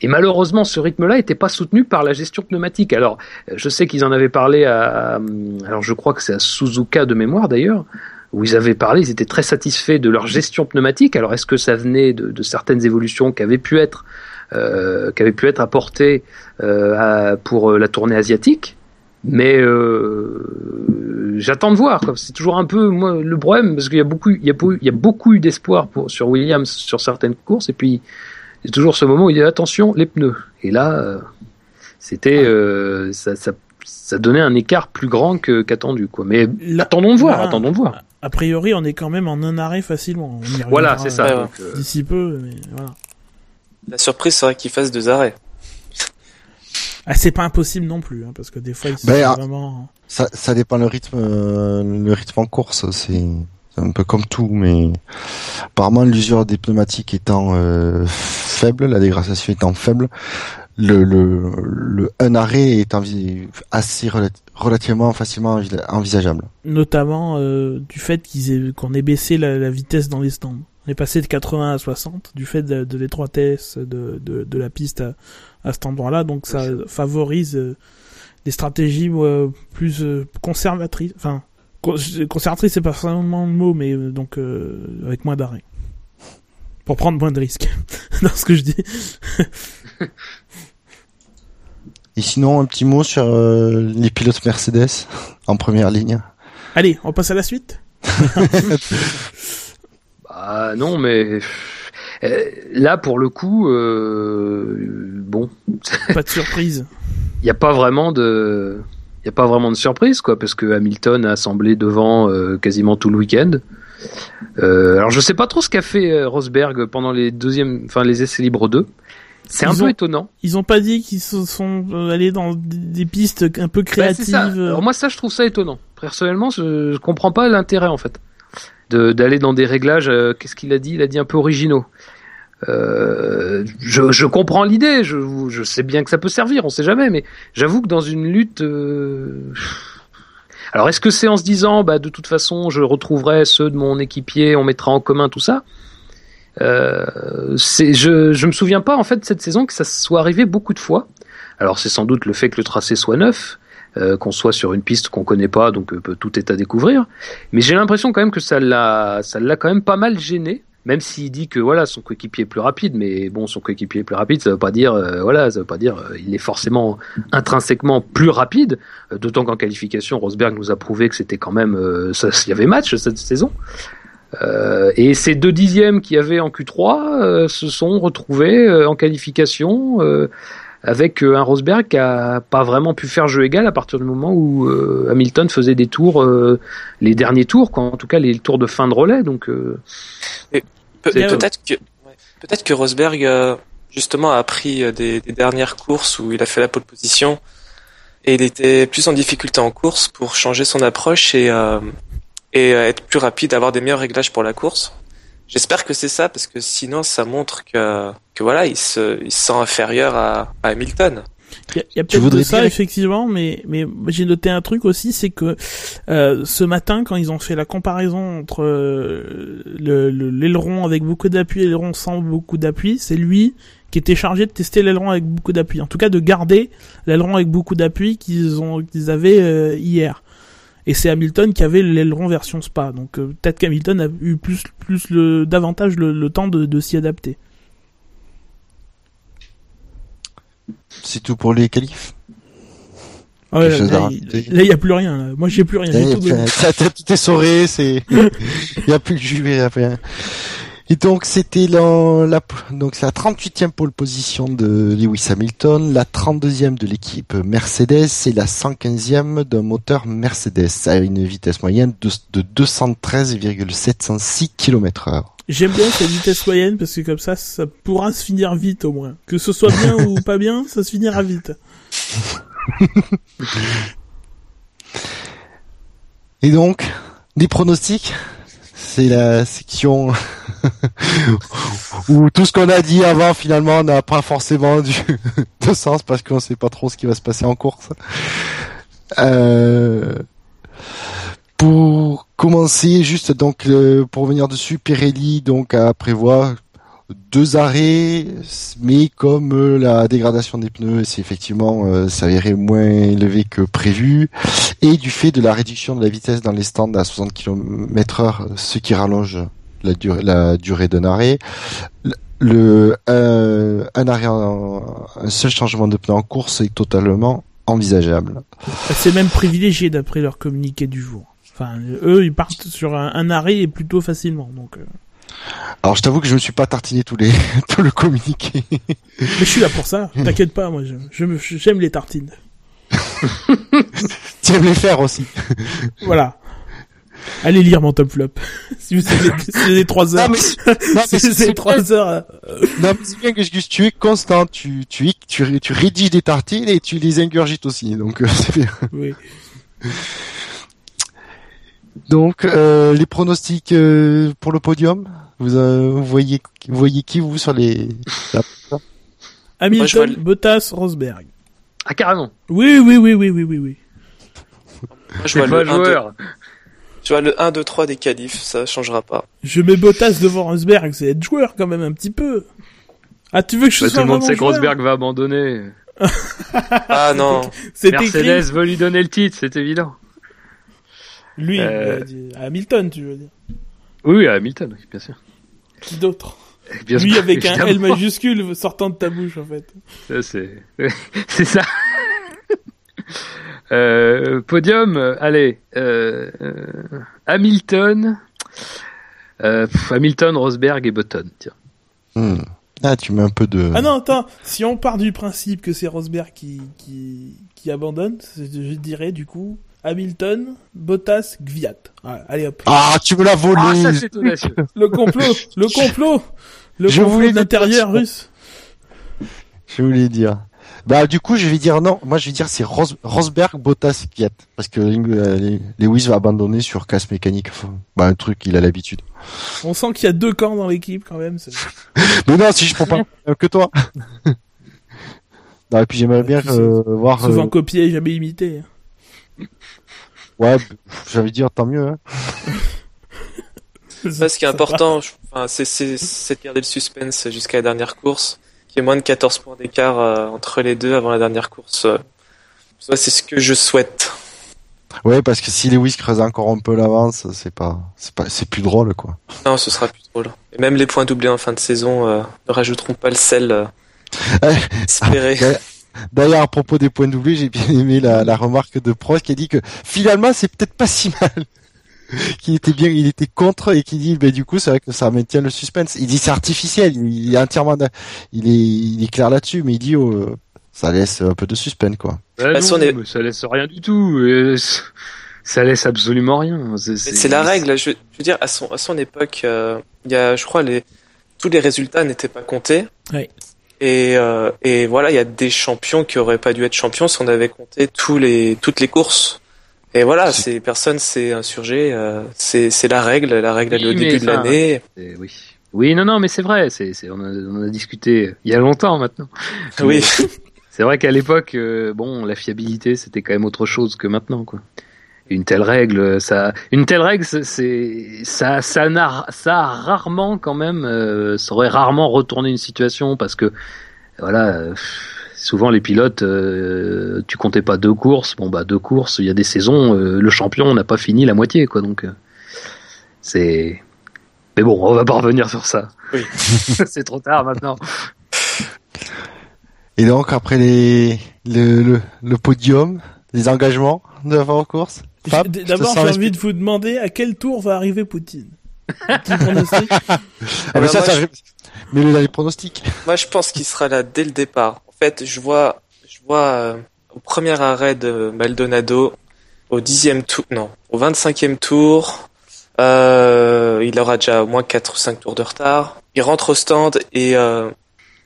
Et malheureusement, ce rythme-là n'était pas soutenu par la gestion pneumatique. Alors, je sais qu'ils en avaient parlé à- alors je crois que c'est à Suzuka de mémoire d'ailleurs, où ils avaient parlé, ils étaient très satisfaits de leur gestion pneumatique. Alors, est-ce que ça venait de, de certaines évolutions qui avaient pu être, euh, qui avaient pu être apportées euh, à- pour euh, la tournée asiatique? Mais euh, j'attends de voir. C'est toujours un peu moi le problème parce qu'il y a beaucoup, il y a, il y a beaucoup eu d'espoir sur Williams sur certaines courses et puis il y a toujours ce moment où il dit attention les pneus. Et là, euh, c'était euh, ça, ça, ça donnait un écart plus grand que qu'attendu quoi. Mais attendons de voir, attendons de voir. A priori, on est quand même en un arrêt facilement. On y Voilà, reviendra, c'est ça. euh, donc, D'ici peu, mais voilà. La surprise serait qu'il fasse deux arrêts. Ah, c'est pas impossible non plus, hein, parce que des fois, ils sont Ben, ah. vraiment. Ça, ça dépend le rythme, euh, le rythme en course. C'est c'est un peu comme tout, mais apparemment l'usure des pneumatiques étant euh, faible, la dégradation étant faible, le, le, le un arrêt est assez rela- relativement facilement envi- envisageable. Notamment euh, du fait qu'ils aient- qu'on ait baissé la, la vitesse dans les stands. On est passé de 80 à 60 du fait de, de l'étroitesse de, de, de la piste à, à cet endroit-là. Donc ça favorise euh, des stratégies euh, plus euh, conservatrices. Enfin, con- conservatrice, c'est pas vraiment le mot, mais euh, donc euh, avec moins d'arrêt. Pour prendre moins de risques <laughs> dans ce que je dis. <laughs> Et sinon, un petit mot sur euh, les pilotes Mercedes en première ligne. Allez, on passe à la suite. <laughs> Bah non, mais euh, là pour le coup, euh, bon, <laughs> Pas de surprise. il n'y a pas vraiment de il y a pas vraiment de surprise quoi parce que Hamilton a semblé devant euh, quasiment tout le week-end. Euh, alors je sais pas trop ce qu'a fait Rosberg pendant les deuxièmes enfin les essais libres 2. C'est un peu étonnant. Ils ont pas dit qu'ils se sont euh, allés dans des pistes un peu Bah, créatives. ça. Alors moi ça je trouve ça étonnant. Personnellement, je, je comprends pas l'intérêt en fait de d'aller dans des réglages euh, qu'est-ce qu'il a dit? Il a dit un peu originaux. Euh, je, je comprends l'idée, je, je sais bien que ça peut servir, on sait jamais, mais j'avoue que dans une lutte, euh, alors est-ce que c'est en se disant, bah de toute façon, je retrouverai ceux de mon équipier, on mettra en commun tout ça? Euh, je, je me souviens pas en fait cette saison que ça soit arrivé beaucoup de fois. Alors c'est sans doute le fait que le tracé soit neuf, euh, qu'on soit sur une piste qu'on connaît pas, donc euh, tout est à découvrir. Mais j'ai l'impression quand même que ça l'a, ça l'a quand même pas mal gêné. Même s'il dit que voilà son coéquipier est plus rapide, mais bon son coéquipier est plus rapide, ça veut pas dire euh, voilà, ça veut pas dire euh, il est forcément intrinsèquement plus rapide. Euh, D'autant qu'en qualification, Rosberg nous a prouvé que c'était quand même euh, il y avait match cette saison. Euh, et ces deux dixièmes qu'il y avait en Q3 euh, se sont retrouvés euh, en qualification euh, avec euh, un Rosberg qui a pas vraiment pu faire jeu égal à partir du moment où euh, Hamilton faisait des tours, euh, les derniers tours, quoi, en tout cas les tours de fin de relais. Donc euh, Pe- Peut-être que, ouais. peut-être que Rosberg, euh, justement, a euh, des, des dernières courses où il a fait la pole position et il était plus en difficulté en course pour changer son approche et, euh, et euh, être plus rapide, avoir des meilleurs réglages pour la course. J'espère que c'est ça parce que sinon ça montre que que voilà il se il se sent inférieur à, à Hamilton. Il y a, y a peut-être ça effectivement, mais mais j'ai noté un truc aussi, c'est que euh, ce matin quand ils ont fait la comparaison entre euh, le l'aileron avec beaucoup d'appui et l'aileron sans beaucoup d'appui, c'est lui qui était chargé de tester l'aileron avec beaucoup d'appui. En tout cas de garder l'aileron avec beaucoup d'appui qu'ils ont qu'ils avaient euh, hier. Et c'est Hamilton qui avait l'aileron version Spa. Donc euh, peut-être qu'Hamilton a eu plus plus le davantage le, le temps de, de s'y adapter. C'est tout pour les qualifs. Ah ouais, là, il n'y a plus rien. Là. Moi, j'ai plus rien. Tout, tout, est sauré, c'est. <laughs> Il n'y a plus de a rien. Et donc c'était la, la, donc la 38e pole position de Lewis Hamilton, la 32e de l'équipe Mercedes et la 115e d'un moteur Mercedes à une vitesse moyenne de, de 213,706 km/h. J'aime bien cette vitesse moyenne parce que comme ça, ça pourra se finir vite au moins. Que ce soit bien ou pas bien, ça se finira vite. <laughs> Et donc, des pronostics? C'est la section <laughs> où tout ce qu'on a dit avant finalement n'a pas forcément du <laughs> de sens parce qu'on sait pas trop ce qui va se passer en course. Euh... Pour commencer, juste donc pour revenir dessus, Pirelli donc a prévoir deux arrêts, mais comme euh, la dégradation des pneus s'est effectivement euh, s'avérait moins élevé que prévu, et du fait de la réduction de la vitesse dans les stands à 60 km heure, ce qui rallonge la durée, la durée d'un arrêt, le un arrêt, un seul changement de pneu en course est totalement envisageable. C'est même privilégié d'après leur communiqué du jour. Enfin, eux, ils partent sur un, arrêt et plutôt facilement. Donc. Euh. Alors, je t'avoue que je me suis pas tartiné tous les <laughs> tout le communiqué. Mais je suis là pour ça. <laughs> T'inquiète pas, moi, j'aime je, les tartines. <laughs> tu aimes les faire aussi. voilà. Allez lire mon top flop. si vous c'est les trois heures. c'est trois heures. Non, mais c'est bien que je, tu es constant. Tu, tu, tu, tu rédiges des tartines et tu les ingurgites aussi. Donc, euh, c'est bien. Oui. Donc euh, les pronostics euh, pour le podium, vous, euh, vous, voyez vous voyez qui vous sur les Hamilton, Bottas, Rosberg. Ah carrément. Oui oui oui oui oui oui oui. Moi, je vois le joueur. Tu vois le 1 2 3 des qualifs, ça changera pas. Je mets Bottas devant Rosberg, c'est être joueur quand même un petit peu. Ah tu veux que je bah, sois Tout le monde sait que Rosberg va abandonner. <laughs> ah non. Mercedes veut lui donner le titre, c'est évident. Lui, euh... Hamilton, tu veux dire Oui, à Hamilton, bien sûr. Qui d'autre Lui avec un L majuscule sortant de ta bouche, en fait. c'est, <laughs> c'est ça. euh, podium, allez, euh, Hamilton, euh, Hamilton, Rosberg et Button, tiens. Hmm. Ah, tu mets un peu de. Ah non, attends. Si on part du principe que c'est Rosberg qui qui qui abandonne, je dirais du coup Hamilton, Bottas, Gviat. allez hop. Ah, tu me l'as volé. Ah, ça c'est Le complot, le <laughs> complot, le je complot de l'intérieur russe. Je voulais dire. Bah du coup, je vais dire non. Moi, je vais dire c'est Rosberg, Bottas, Gviat, parce que euh, Lewis va abandonner sur casse mécanique. bah un truc, il a l'habitude. On sent qu'il y a deux camps dans l'équipe quand même. <laughs> Mais non, si je prends pas que toi. <laughs> non, et puis j'aimerais bien euh, voir. Souvent euh... copier et jamais imiter. Ouais, j'avais dire tant mieux. Hein. <laughs> ce qui est important, c'est de garder le suspense jusqu'à la dernière course, qui est moins de 14 points d'écart euh, entre les deux avant la dernière course. Ça, c'est ce que je souhaite. Ouais, parce que si Lewis creuse encore un peu l'avance, c'est pas, c'est pas, c'est plus drôle, quoi. Non, ce sera plus drôle. Et même les points doublés en fin de saison euh, ne rajouteront pas le sel euh, <laughs> espéré. D'ailleurs, à propos des points doublés, j'ai bien aimé la, remarque de Prost qui a dit que finalement, c'est peut-être pas si mal. <laughs> qu'il était bien, il était contre et qui dit, ben du coup, c'est vrai que ça maintient le suspense. Il dit c'est artificiel, il, est entièrement, il est, il est clair là-dessus, mais il dit, oh, ça laisse un peu de suspense, quoi. Bah ça laisse rien du tout. <laughs> Ça laisse absolument rien. C'est la règle. Je, veux dire, à son, à son époque, euh, il y a, je crois, les, tous les résultats n'étaient pas comptés. Oui. Et, euh, et voilà, il y a des champions qui auraient pas dû être champions si on avait compté tous les, toutes les courses. Et voilà, c'est personne s'est insurgé. euh, c'est la règle, la règle Oui, au début de l'année. Oui. Oui, non, non, mais c'est vrai. C'est, on, a, on a discuté il y a longtemps maintenant. Oui. C'est vrai qu'à l'époque, euh, bon, la fiabilité, c'était quand même autre chose que maintenant, quoi. Une telle règle, ça, une telle règle, c'est- c'est, ça, ça n'a, ça a rarement quand même, euh, ça aurait rarement retourné une situation parce que, voilà, euh, souvent les pilotes, euh, tu comptais pas deux courses, bon bah deux courses, il y a des saisons, euh, le champion n'a pas fini la moitié, quoi, donc c'est. Mais bon, on va pas revenir sur ça. Oui. <laughs> c'est trop tard maintenant. Et donc, après les, le, le, le podium, les engagements de la course? D'abord, j'ai envie de vous demander à quel tour va arriver Poutine. Petit pronostic <laughs> Ah, mais bah, ça, moi, ça, je- mets-le dans les pronostics. Moi, je pense qu'il sera là dès le départ. En fait, je vois, je vois euh, au premier arrêt de Maldonado, au dixième tour, non, au 25e tour, euh, il aura déjà au moins 4 ou 5 tours de retard. Il rentre au stand et euh,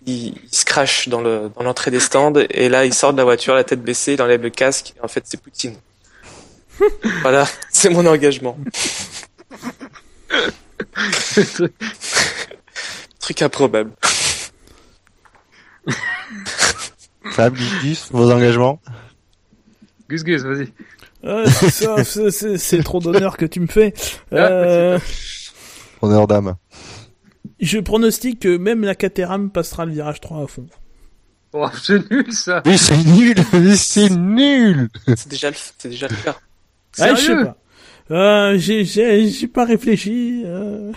il, il se crache dans le dans l'entrée des stands et là, il sort de la voiture, la tête baissée, il enlève le casque. Et en fait, c'est Poutine. <laughs> voilà, c'est mon engagement. <laughs> Truc improbable. <laughs> Fab, Gus, Gus, vos engagements Gus Gus, vas-y. Ah, c'est trop d'honneur que tu me fais. Ah, Euh, Honneur d'âme. je pronostique que même la Caterham passera le virage 3 à fond. Oh, c'est nul ça. Mais c'est nul Mais c'est nul C'est déjà le, c'est déjà le Ah, je sais Sérieux pas. Euh, j'ai, j'ai, j'ai pas réfléchi. Euh...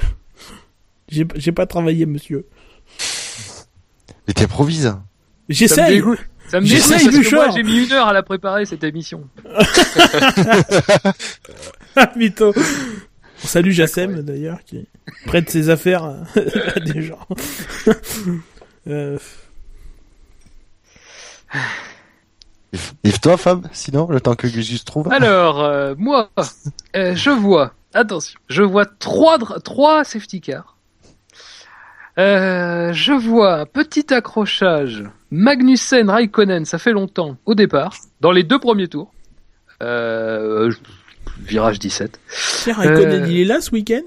J'ai, j'ai pas travaillé, monsieur. Mais t'improvises. Me J'essaye. Ça me J'essaye, dégoûte parce que moi Bouchard. j'ai mis une heure à la préparer cette émission. Ah, <laughs> mytho. On salue Jassem, d'ailleurs, qui prête ses affaires à, <laughs> à des gens. Euh, Et toi, Fab, sinon, le temps que Gus trouve Alors euh, moi, euh, je vois. Attention, je vois trois trois safety cars. Euh, je vois un petit accrochage Magnussen Raikkonen, ça fait longtemps au départ, dans les deux premiers tours. Euh, virage 17. Pierre Raikkonen, Euh. il est là ce week-end?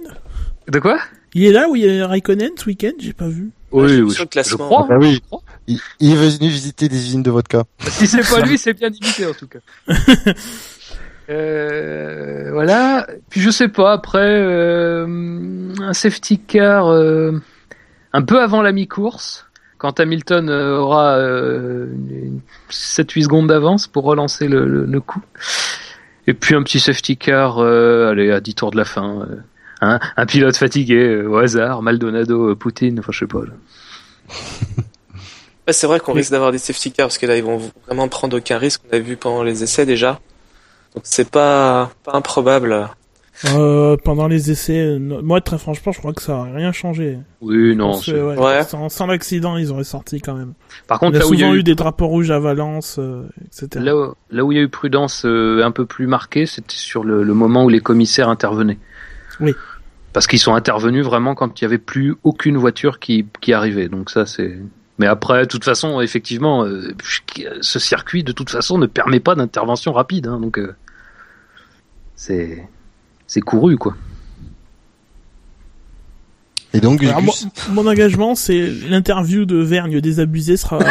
De quoi? Il est là où il y a Raikkonen ce week-end J'ai pas vu. Oui, sur le je- classement. Je crois, Ah bah oui. je crois. il, il est venu visiter des usines de vodka. <laughs> Si c'est pas lui, c'est bien imité en tout cas. <laughs> Euh, voilà. Puis je sais pas. Après euh, un safety car euh, un peu avant la mi-course, quand Hamilton euh, aura euh, une- une 7-8 secondes d'avance pour relancer le, le, le coup. Et puis un petit safety car, euh, allez à 10 tours de la fin. Euh, un, un pilote fatigué euh, au hasard, Maldonado, euh, Poutine, enfin je sais pas. c'est vrai qu'on risque d'avoir des safety cars parce que là ils vont vraiment prendre aucun risque. On a vu pendant les essais déjà. Donc c'est pas pas improbable. Euh, pendant les essais, euh, moi très franchement, je crois que ça aurait rien changé. Oui, non. Parce que, c'est- ouais, Ouais. Sans, sans l'accident, ils auraient sorti quand même. Par Il contre, y a là où il y a souvent eu eu des drapeaux rouges à Valence, euh, etc. Là où, là où il y a eu prudence euh, un peu plus marquée, c'était sur le, le moment où les commissaires intervenaient. Oui. Parce qu'ils sont intervenus vraiment quand il y avait plus aucune voiture qui, qui arrivait. Donc ça, c'est. Mais après, de toute façon, effectivement, euh, ce circuit, de toute façon, ne permet pas d'intervention rapide. hein, donc euh, c'est c'est couru, quoi. Et donc, Alors, Gus, mon engagement, c'est l'interview de Vergne désabusé sera euh,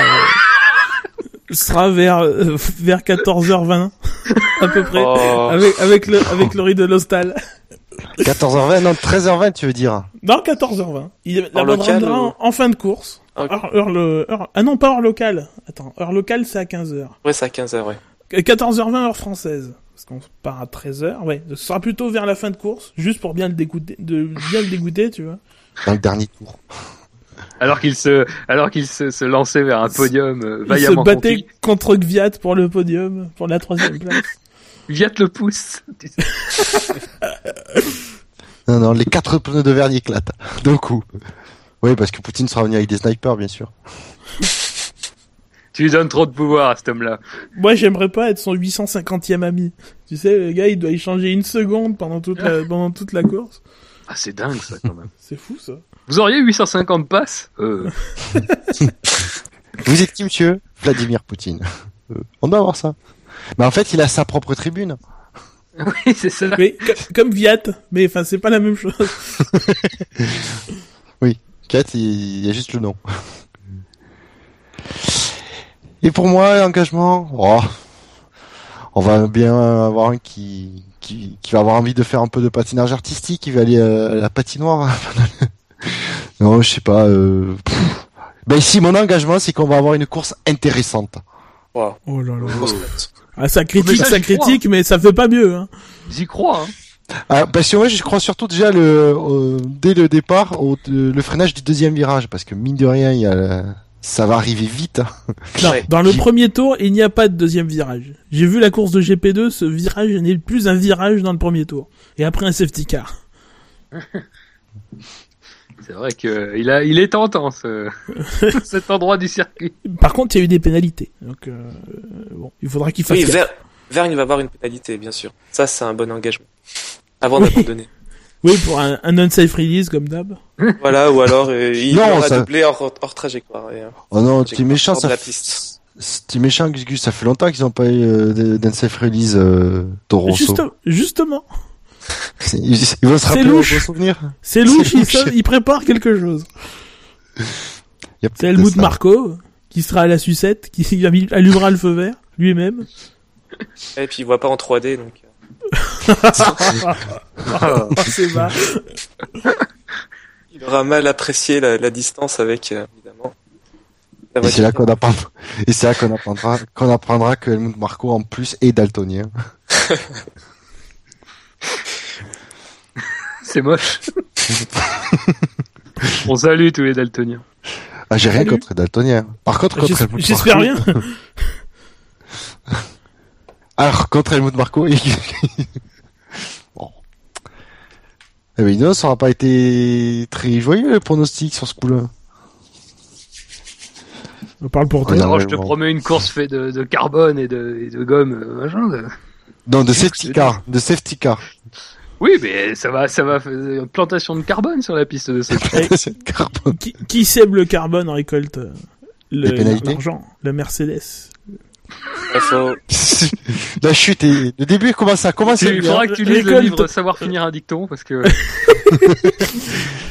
<laughs> sera vers euh, vers 14h20 à peu près Oh. avec avec le avec le riz de l'hostal. 14h20, non, 13h20, tu veux dire. Non, 14h20. Il la En ou- fin de course. Heure, heure le, heure- ah non, pas heure locale. Attends, heure locale, c'est à 15h. Ouais, c'est à 15h, ouais. 14h20 heure française. Parce qu'on part à 13h. Ouais, ce sera plutôt vers la fin de course, juste pour bien le dégoûter, de bien le dégoûter, tu vois. Dans le dernier tour. Alors qu'il se, alors qu'il se, se lançait vers un podium euh, Il se vaillamment battait conquis. contre Gviat pour le podium, pour la troisième place. Viat le pouce. <laughs> Non, non, les quatre pneus de verre éclatent. D'un coup. Oui, parce que Poutine sera venu avec des snipers, bien sûr. tu lui donnes trop de pouvoir à cet homme-là. Moi, j'aimerais pas être son 850e ami. Tu sais, le gars, il doit y changer une seconde pendant toute la, <laughs> pendant toute la course. Ah, c'est dingue ça quand même. C'est fou, ça. Vous auriez 850 passes? Euh, <laughs> Vous êtes qui, monsieur? Vladimir Poutine. Euh, on doit avoir ça. Mais en fait, il a sa propre tribune. <laughs> Oui, c'est ça. Mais co- comme Viat, mais enfin c'est pas la même chose. <laughs> 4, il y a juste le nom. Et pour moi, l'engagement, oh, on va bien avoir un qui, qui, qui va avoir envie de faire un peu de patinage artistique, qui va aller euh, à la patinoire. <laughs> non, je sais pas. Euh... Ben ici, mon engagement, c'est qu'on va avoir une course intéressante. Wow. Oh là là. Ah, ça Mais critique, ça, ça j'y crois. critique, mais ça fait pas mieux. Hein. J'y crois. Hein. Ah, moi, je crois surtout déjà le, euh, dès le départ au le freinage du deuxième virage, parce que mine de rien, il y a, le- ça va arriver vite. hein. Non, dans le premier tour, il n'y a pas de deuxième virage. J'ai vu la course de GP2, ce virage n'est plus un virage dans le premier tour. Et après un safety car. <laughs> C'est vrai que il a, il est tentant ce, <laughs> cet endroit du circuit. Par contre, il y a eu des pénalités. Donc, euh, bon, il faudra qu'il fasse Oui. Ver- Vergne va avoir une pénalité, bien sûr. Ça, c'est un bon engagement. Avant Oui. d'abandonner. <laughs> Oui, pour un, un unsafe release comme d'hab. <laughs> Voilà, ou alors euh, il Non, aura ça- doublé hors, hors trajectoire. et, euh, Oh non, tu es méchant, ça, la piste. méchant, Gus Gus, ça fait longtemps qu'ils n'ont pas eu euh, de- d'un safe release euh, Toro Rosso. Juste- justement, Se rappeler louche. souvenirs. c'est louche, il, il prépare quelque chose. <laughs> Il C'est Helmut. Marco, qui sera à la sucette, qui <laughs> allumera le feu vert, lui-même. Et puis il voit pas en 3D, donc. euh, <laughs> Oh, c'est bas. Il aura mal apprécié la, la distance avec, euh, évidemment. Et c'est là qu'on apprendra, et c'est là qu'on apprendra, qu'on apprendra que Helmut Marco en plus est daltonien. C'est moche. <laughs> On salue tous les daltoniens. Ah, j'ai rien Salut. contre les daltoniens. Par contre, contre J'es- Helmut J'espère bien. Alors, <laughs> contre Helmut Marco, il... <laughs> bon. Eh ben, non, ça n'aura pas été très joyeux, le pronostic sur ce coup-là. On parle pour Oh, toi. non. Alors, je te bon. promets une course faite de, de carbone et de, et de gomme, euh, machin. de- Non, de safety car, de safety car. Oui, mais ça va, ça va faire une plantation de carbone sur la piste de cette. <laughs> C'est carbone. Qui, qui sème le carbone récolte euh, le- Les pénalités l'argent La Mercedes? Faut, <laughs> La chute est, le début commence à commencer Il bien, faudra que tu lises le livre Savoir finir un dicton parce que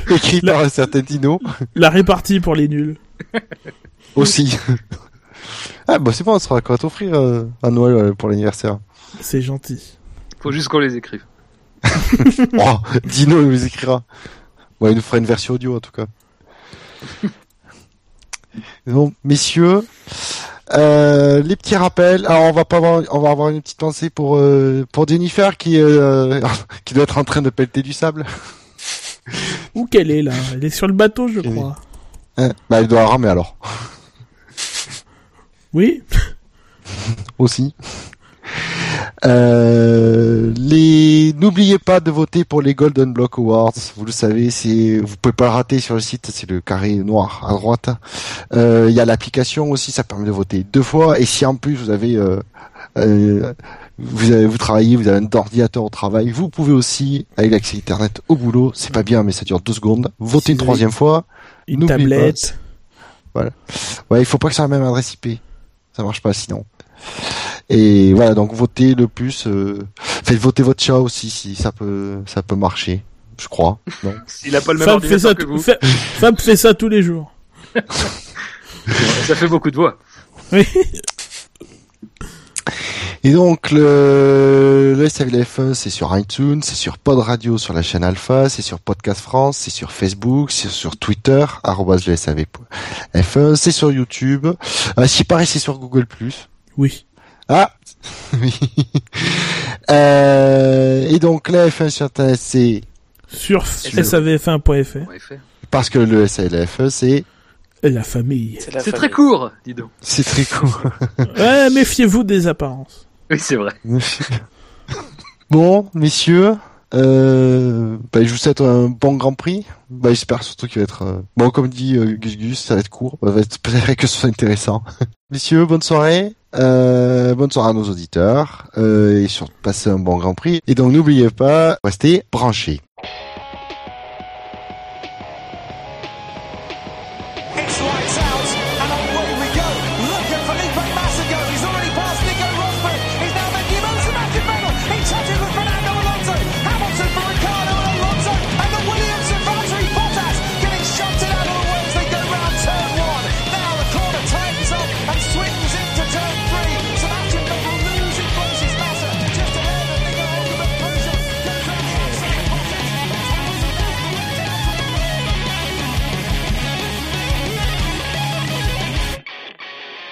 <laughs> écrit par un certain Dino, La répartie pour les nuls. aussi. ah, bah, c'est bon, on sera quoi t'offrir, euh, à Noël, euh, pour l'anniversaire. C'est gentil. faut juste qu'on les écrive. <laughs> Oh, Dino, il nous écrira. Ouais, il nous fera une version audio, en tout cas. <laughs> Bon, messieurs, euh, les petits rappels. Alors, on va pas avoir, on va avoir une petite pensée pour, euh, pour Jennifer qui, euh, <laughs> qui doit être en train de pelleter du sable. Où qu'elle est là? Elle est sur le bateau, je crois. Bah, elle doit ramer alors. Oui? Aussi. Euh, n'oubliez pas de voter pour les Golden Block Awards. Vous le savez, c'est, vous pouvez pas le rater sur le site, c'est le carré noir à droite. Euh, Il y a l'application aussi, ça permet de voter deux fois. Et si en plus vous avez, euh, euh, vous avez, vous travaillez, vous avez un ordinateur au travail, vous pouvez aussi, avec l'accès internet au boulot, c'est pas bien, mais ça dure deux secondes, voter une troisième fois. Une tablette. Ouais, il faut pas que ça ait la même adresse IP. Ça marche pas sinon. Et voilà, donc votez le plus. Euh... Faites voter votre chat aussi si ça peut, ça peut marcher. Je crois. Non. <laughs> S'il a pas le même Fab fait, ça, que vous, Fa- Fab fait ça tous les jours. ça fait beaucoup de voix. Oui. Et donc le, le SAVLF1 c'est sur iTunes, c'est sur Pod Radio sur la chaîne Alpha, c'est sur Podcast France, c'est sur Facebook, c'est sur Twitter arrobase le SAV.F1, c'est sur YouTube. Euh, si pareil c'est sur Google Oui. Ah <laughs> oui. Euh, et donc la F1 sur Internet c'est Sur Sur- savf1.fr. Ouais, fait. parce que le SAVLF1 c'est La famille. c'est la C'est famille. très court, dis donc. c'est très court. <laughs> Ouais, méfiez-vous des apparences. Oui, c'est vrai. <laughs> bon, messieurs, euh, bah, je vous souhaite un bon Grand Prix. Bah, j'espère surtout qu'il va être euh, bon, comme dit euh, Gus Gus, ça va être court. Bah, va être- <laughs> J'espère que ce soit intéressant. Messieurs, bonne soirée. Euh, bonne soirée à nos auditeurs euh, et surtout passez un bon Grand Prix. Et donc n'oubliez pas, restez branchés.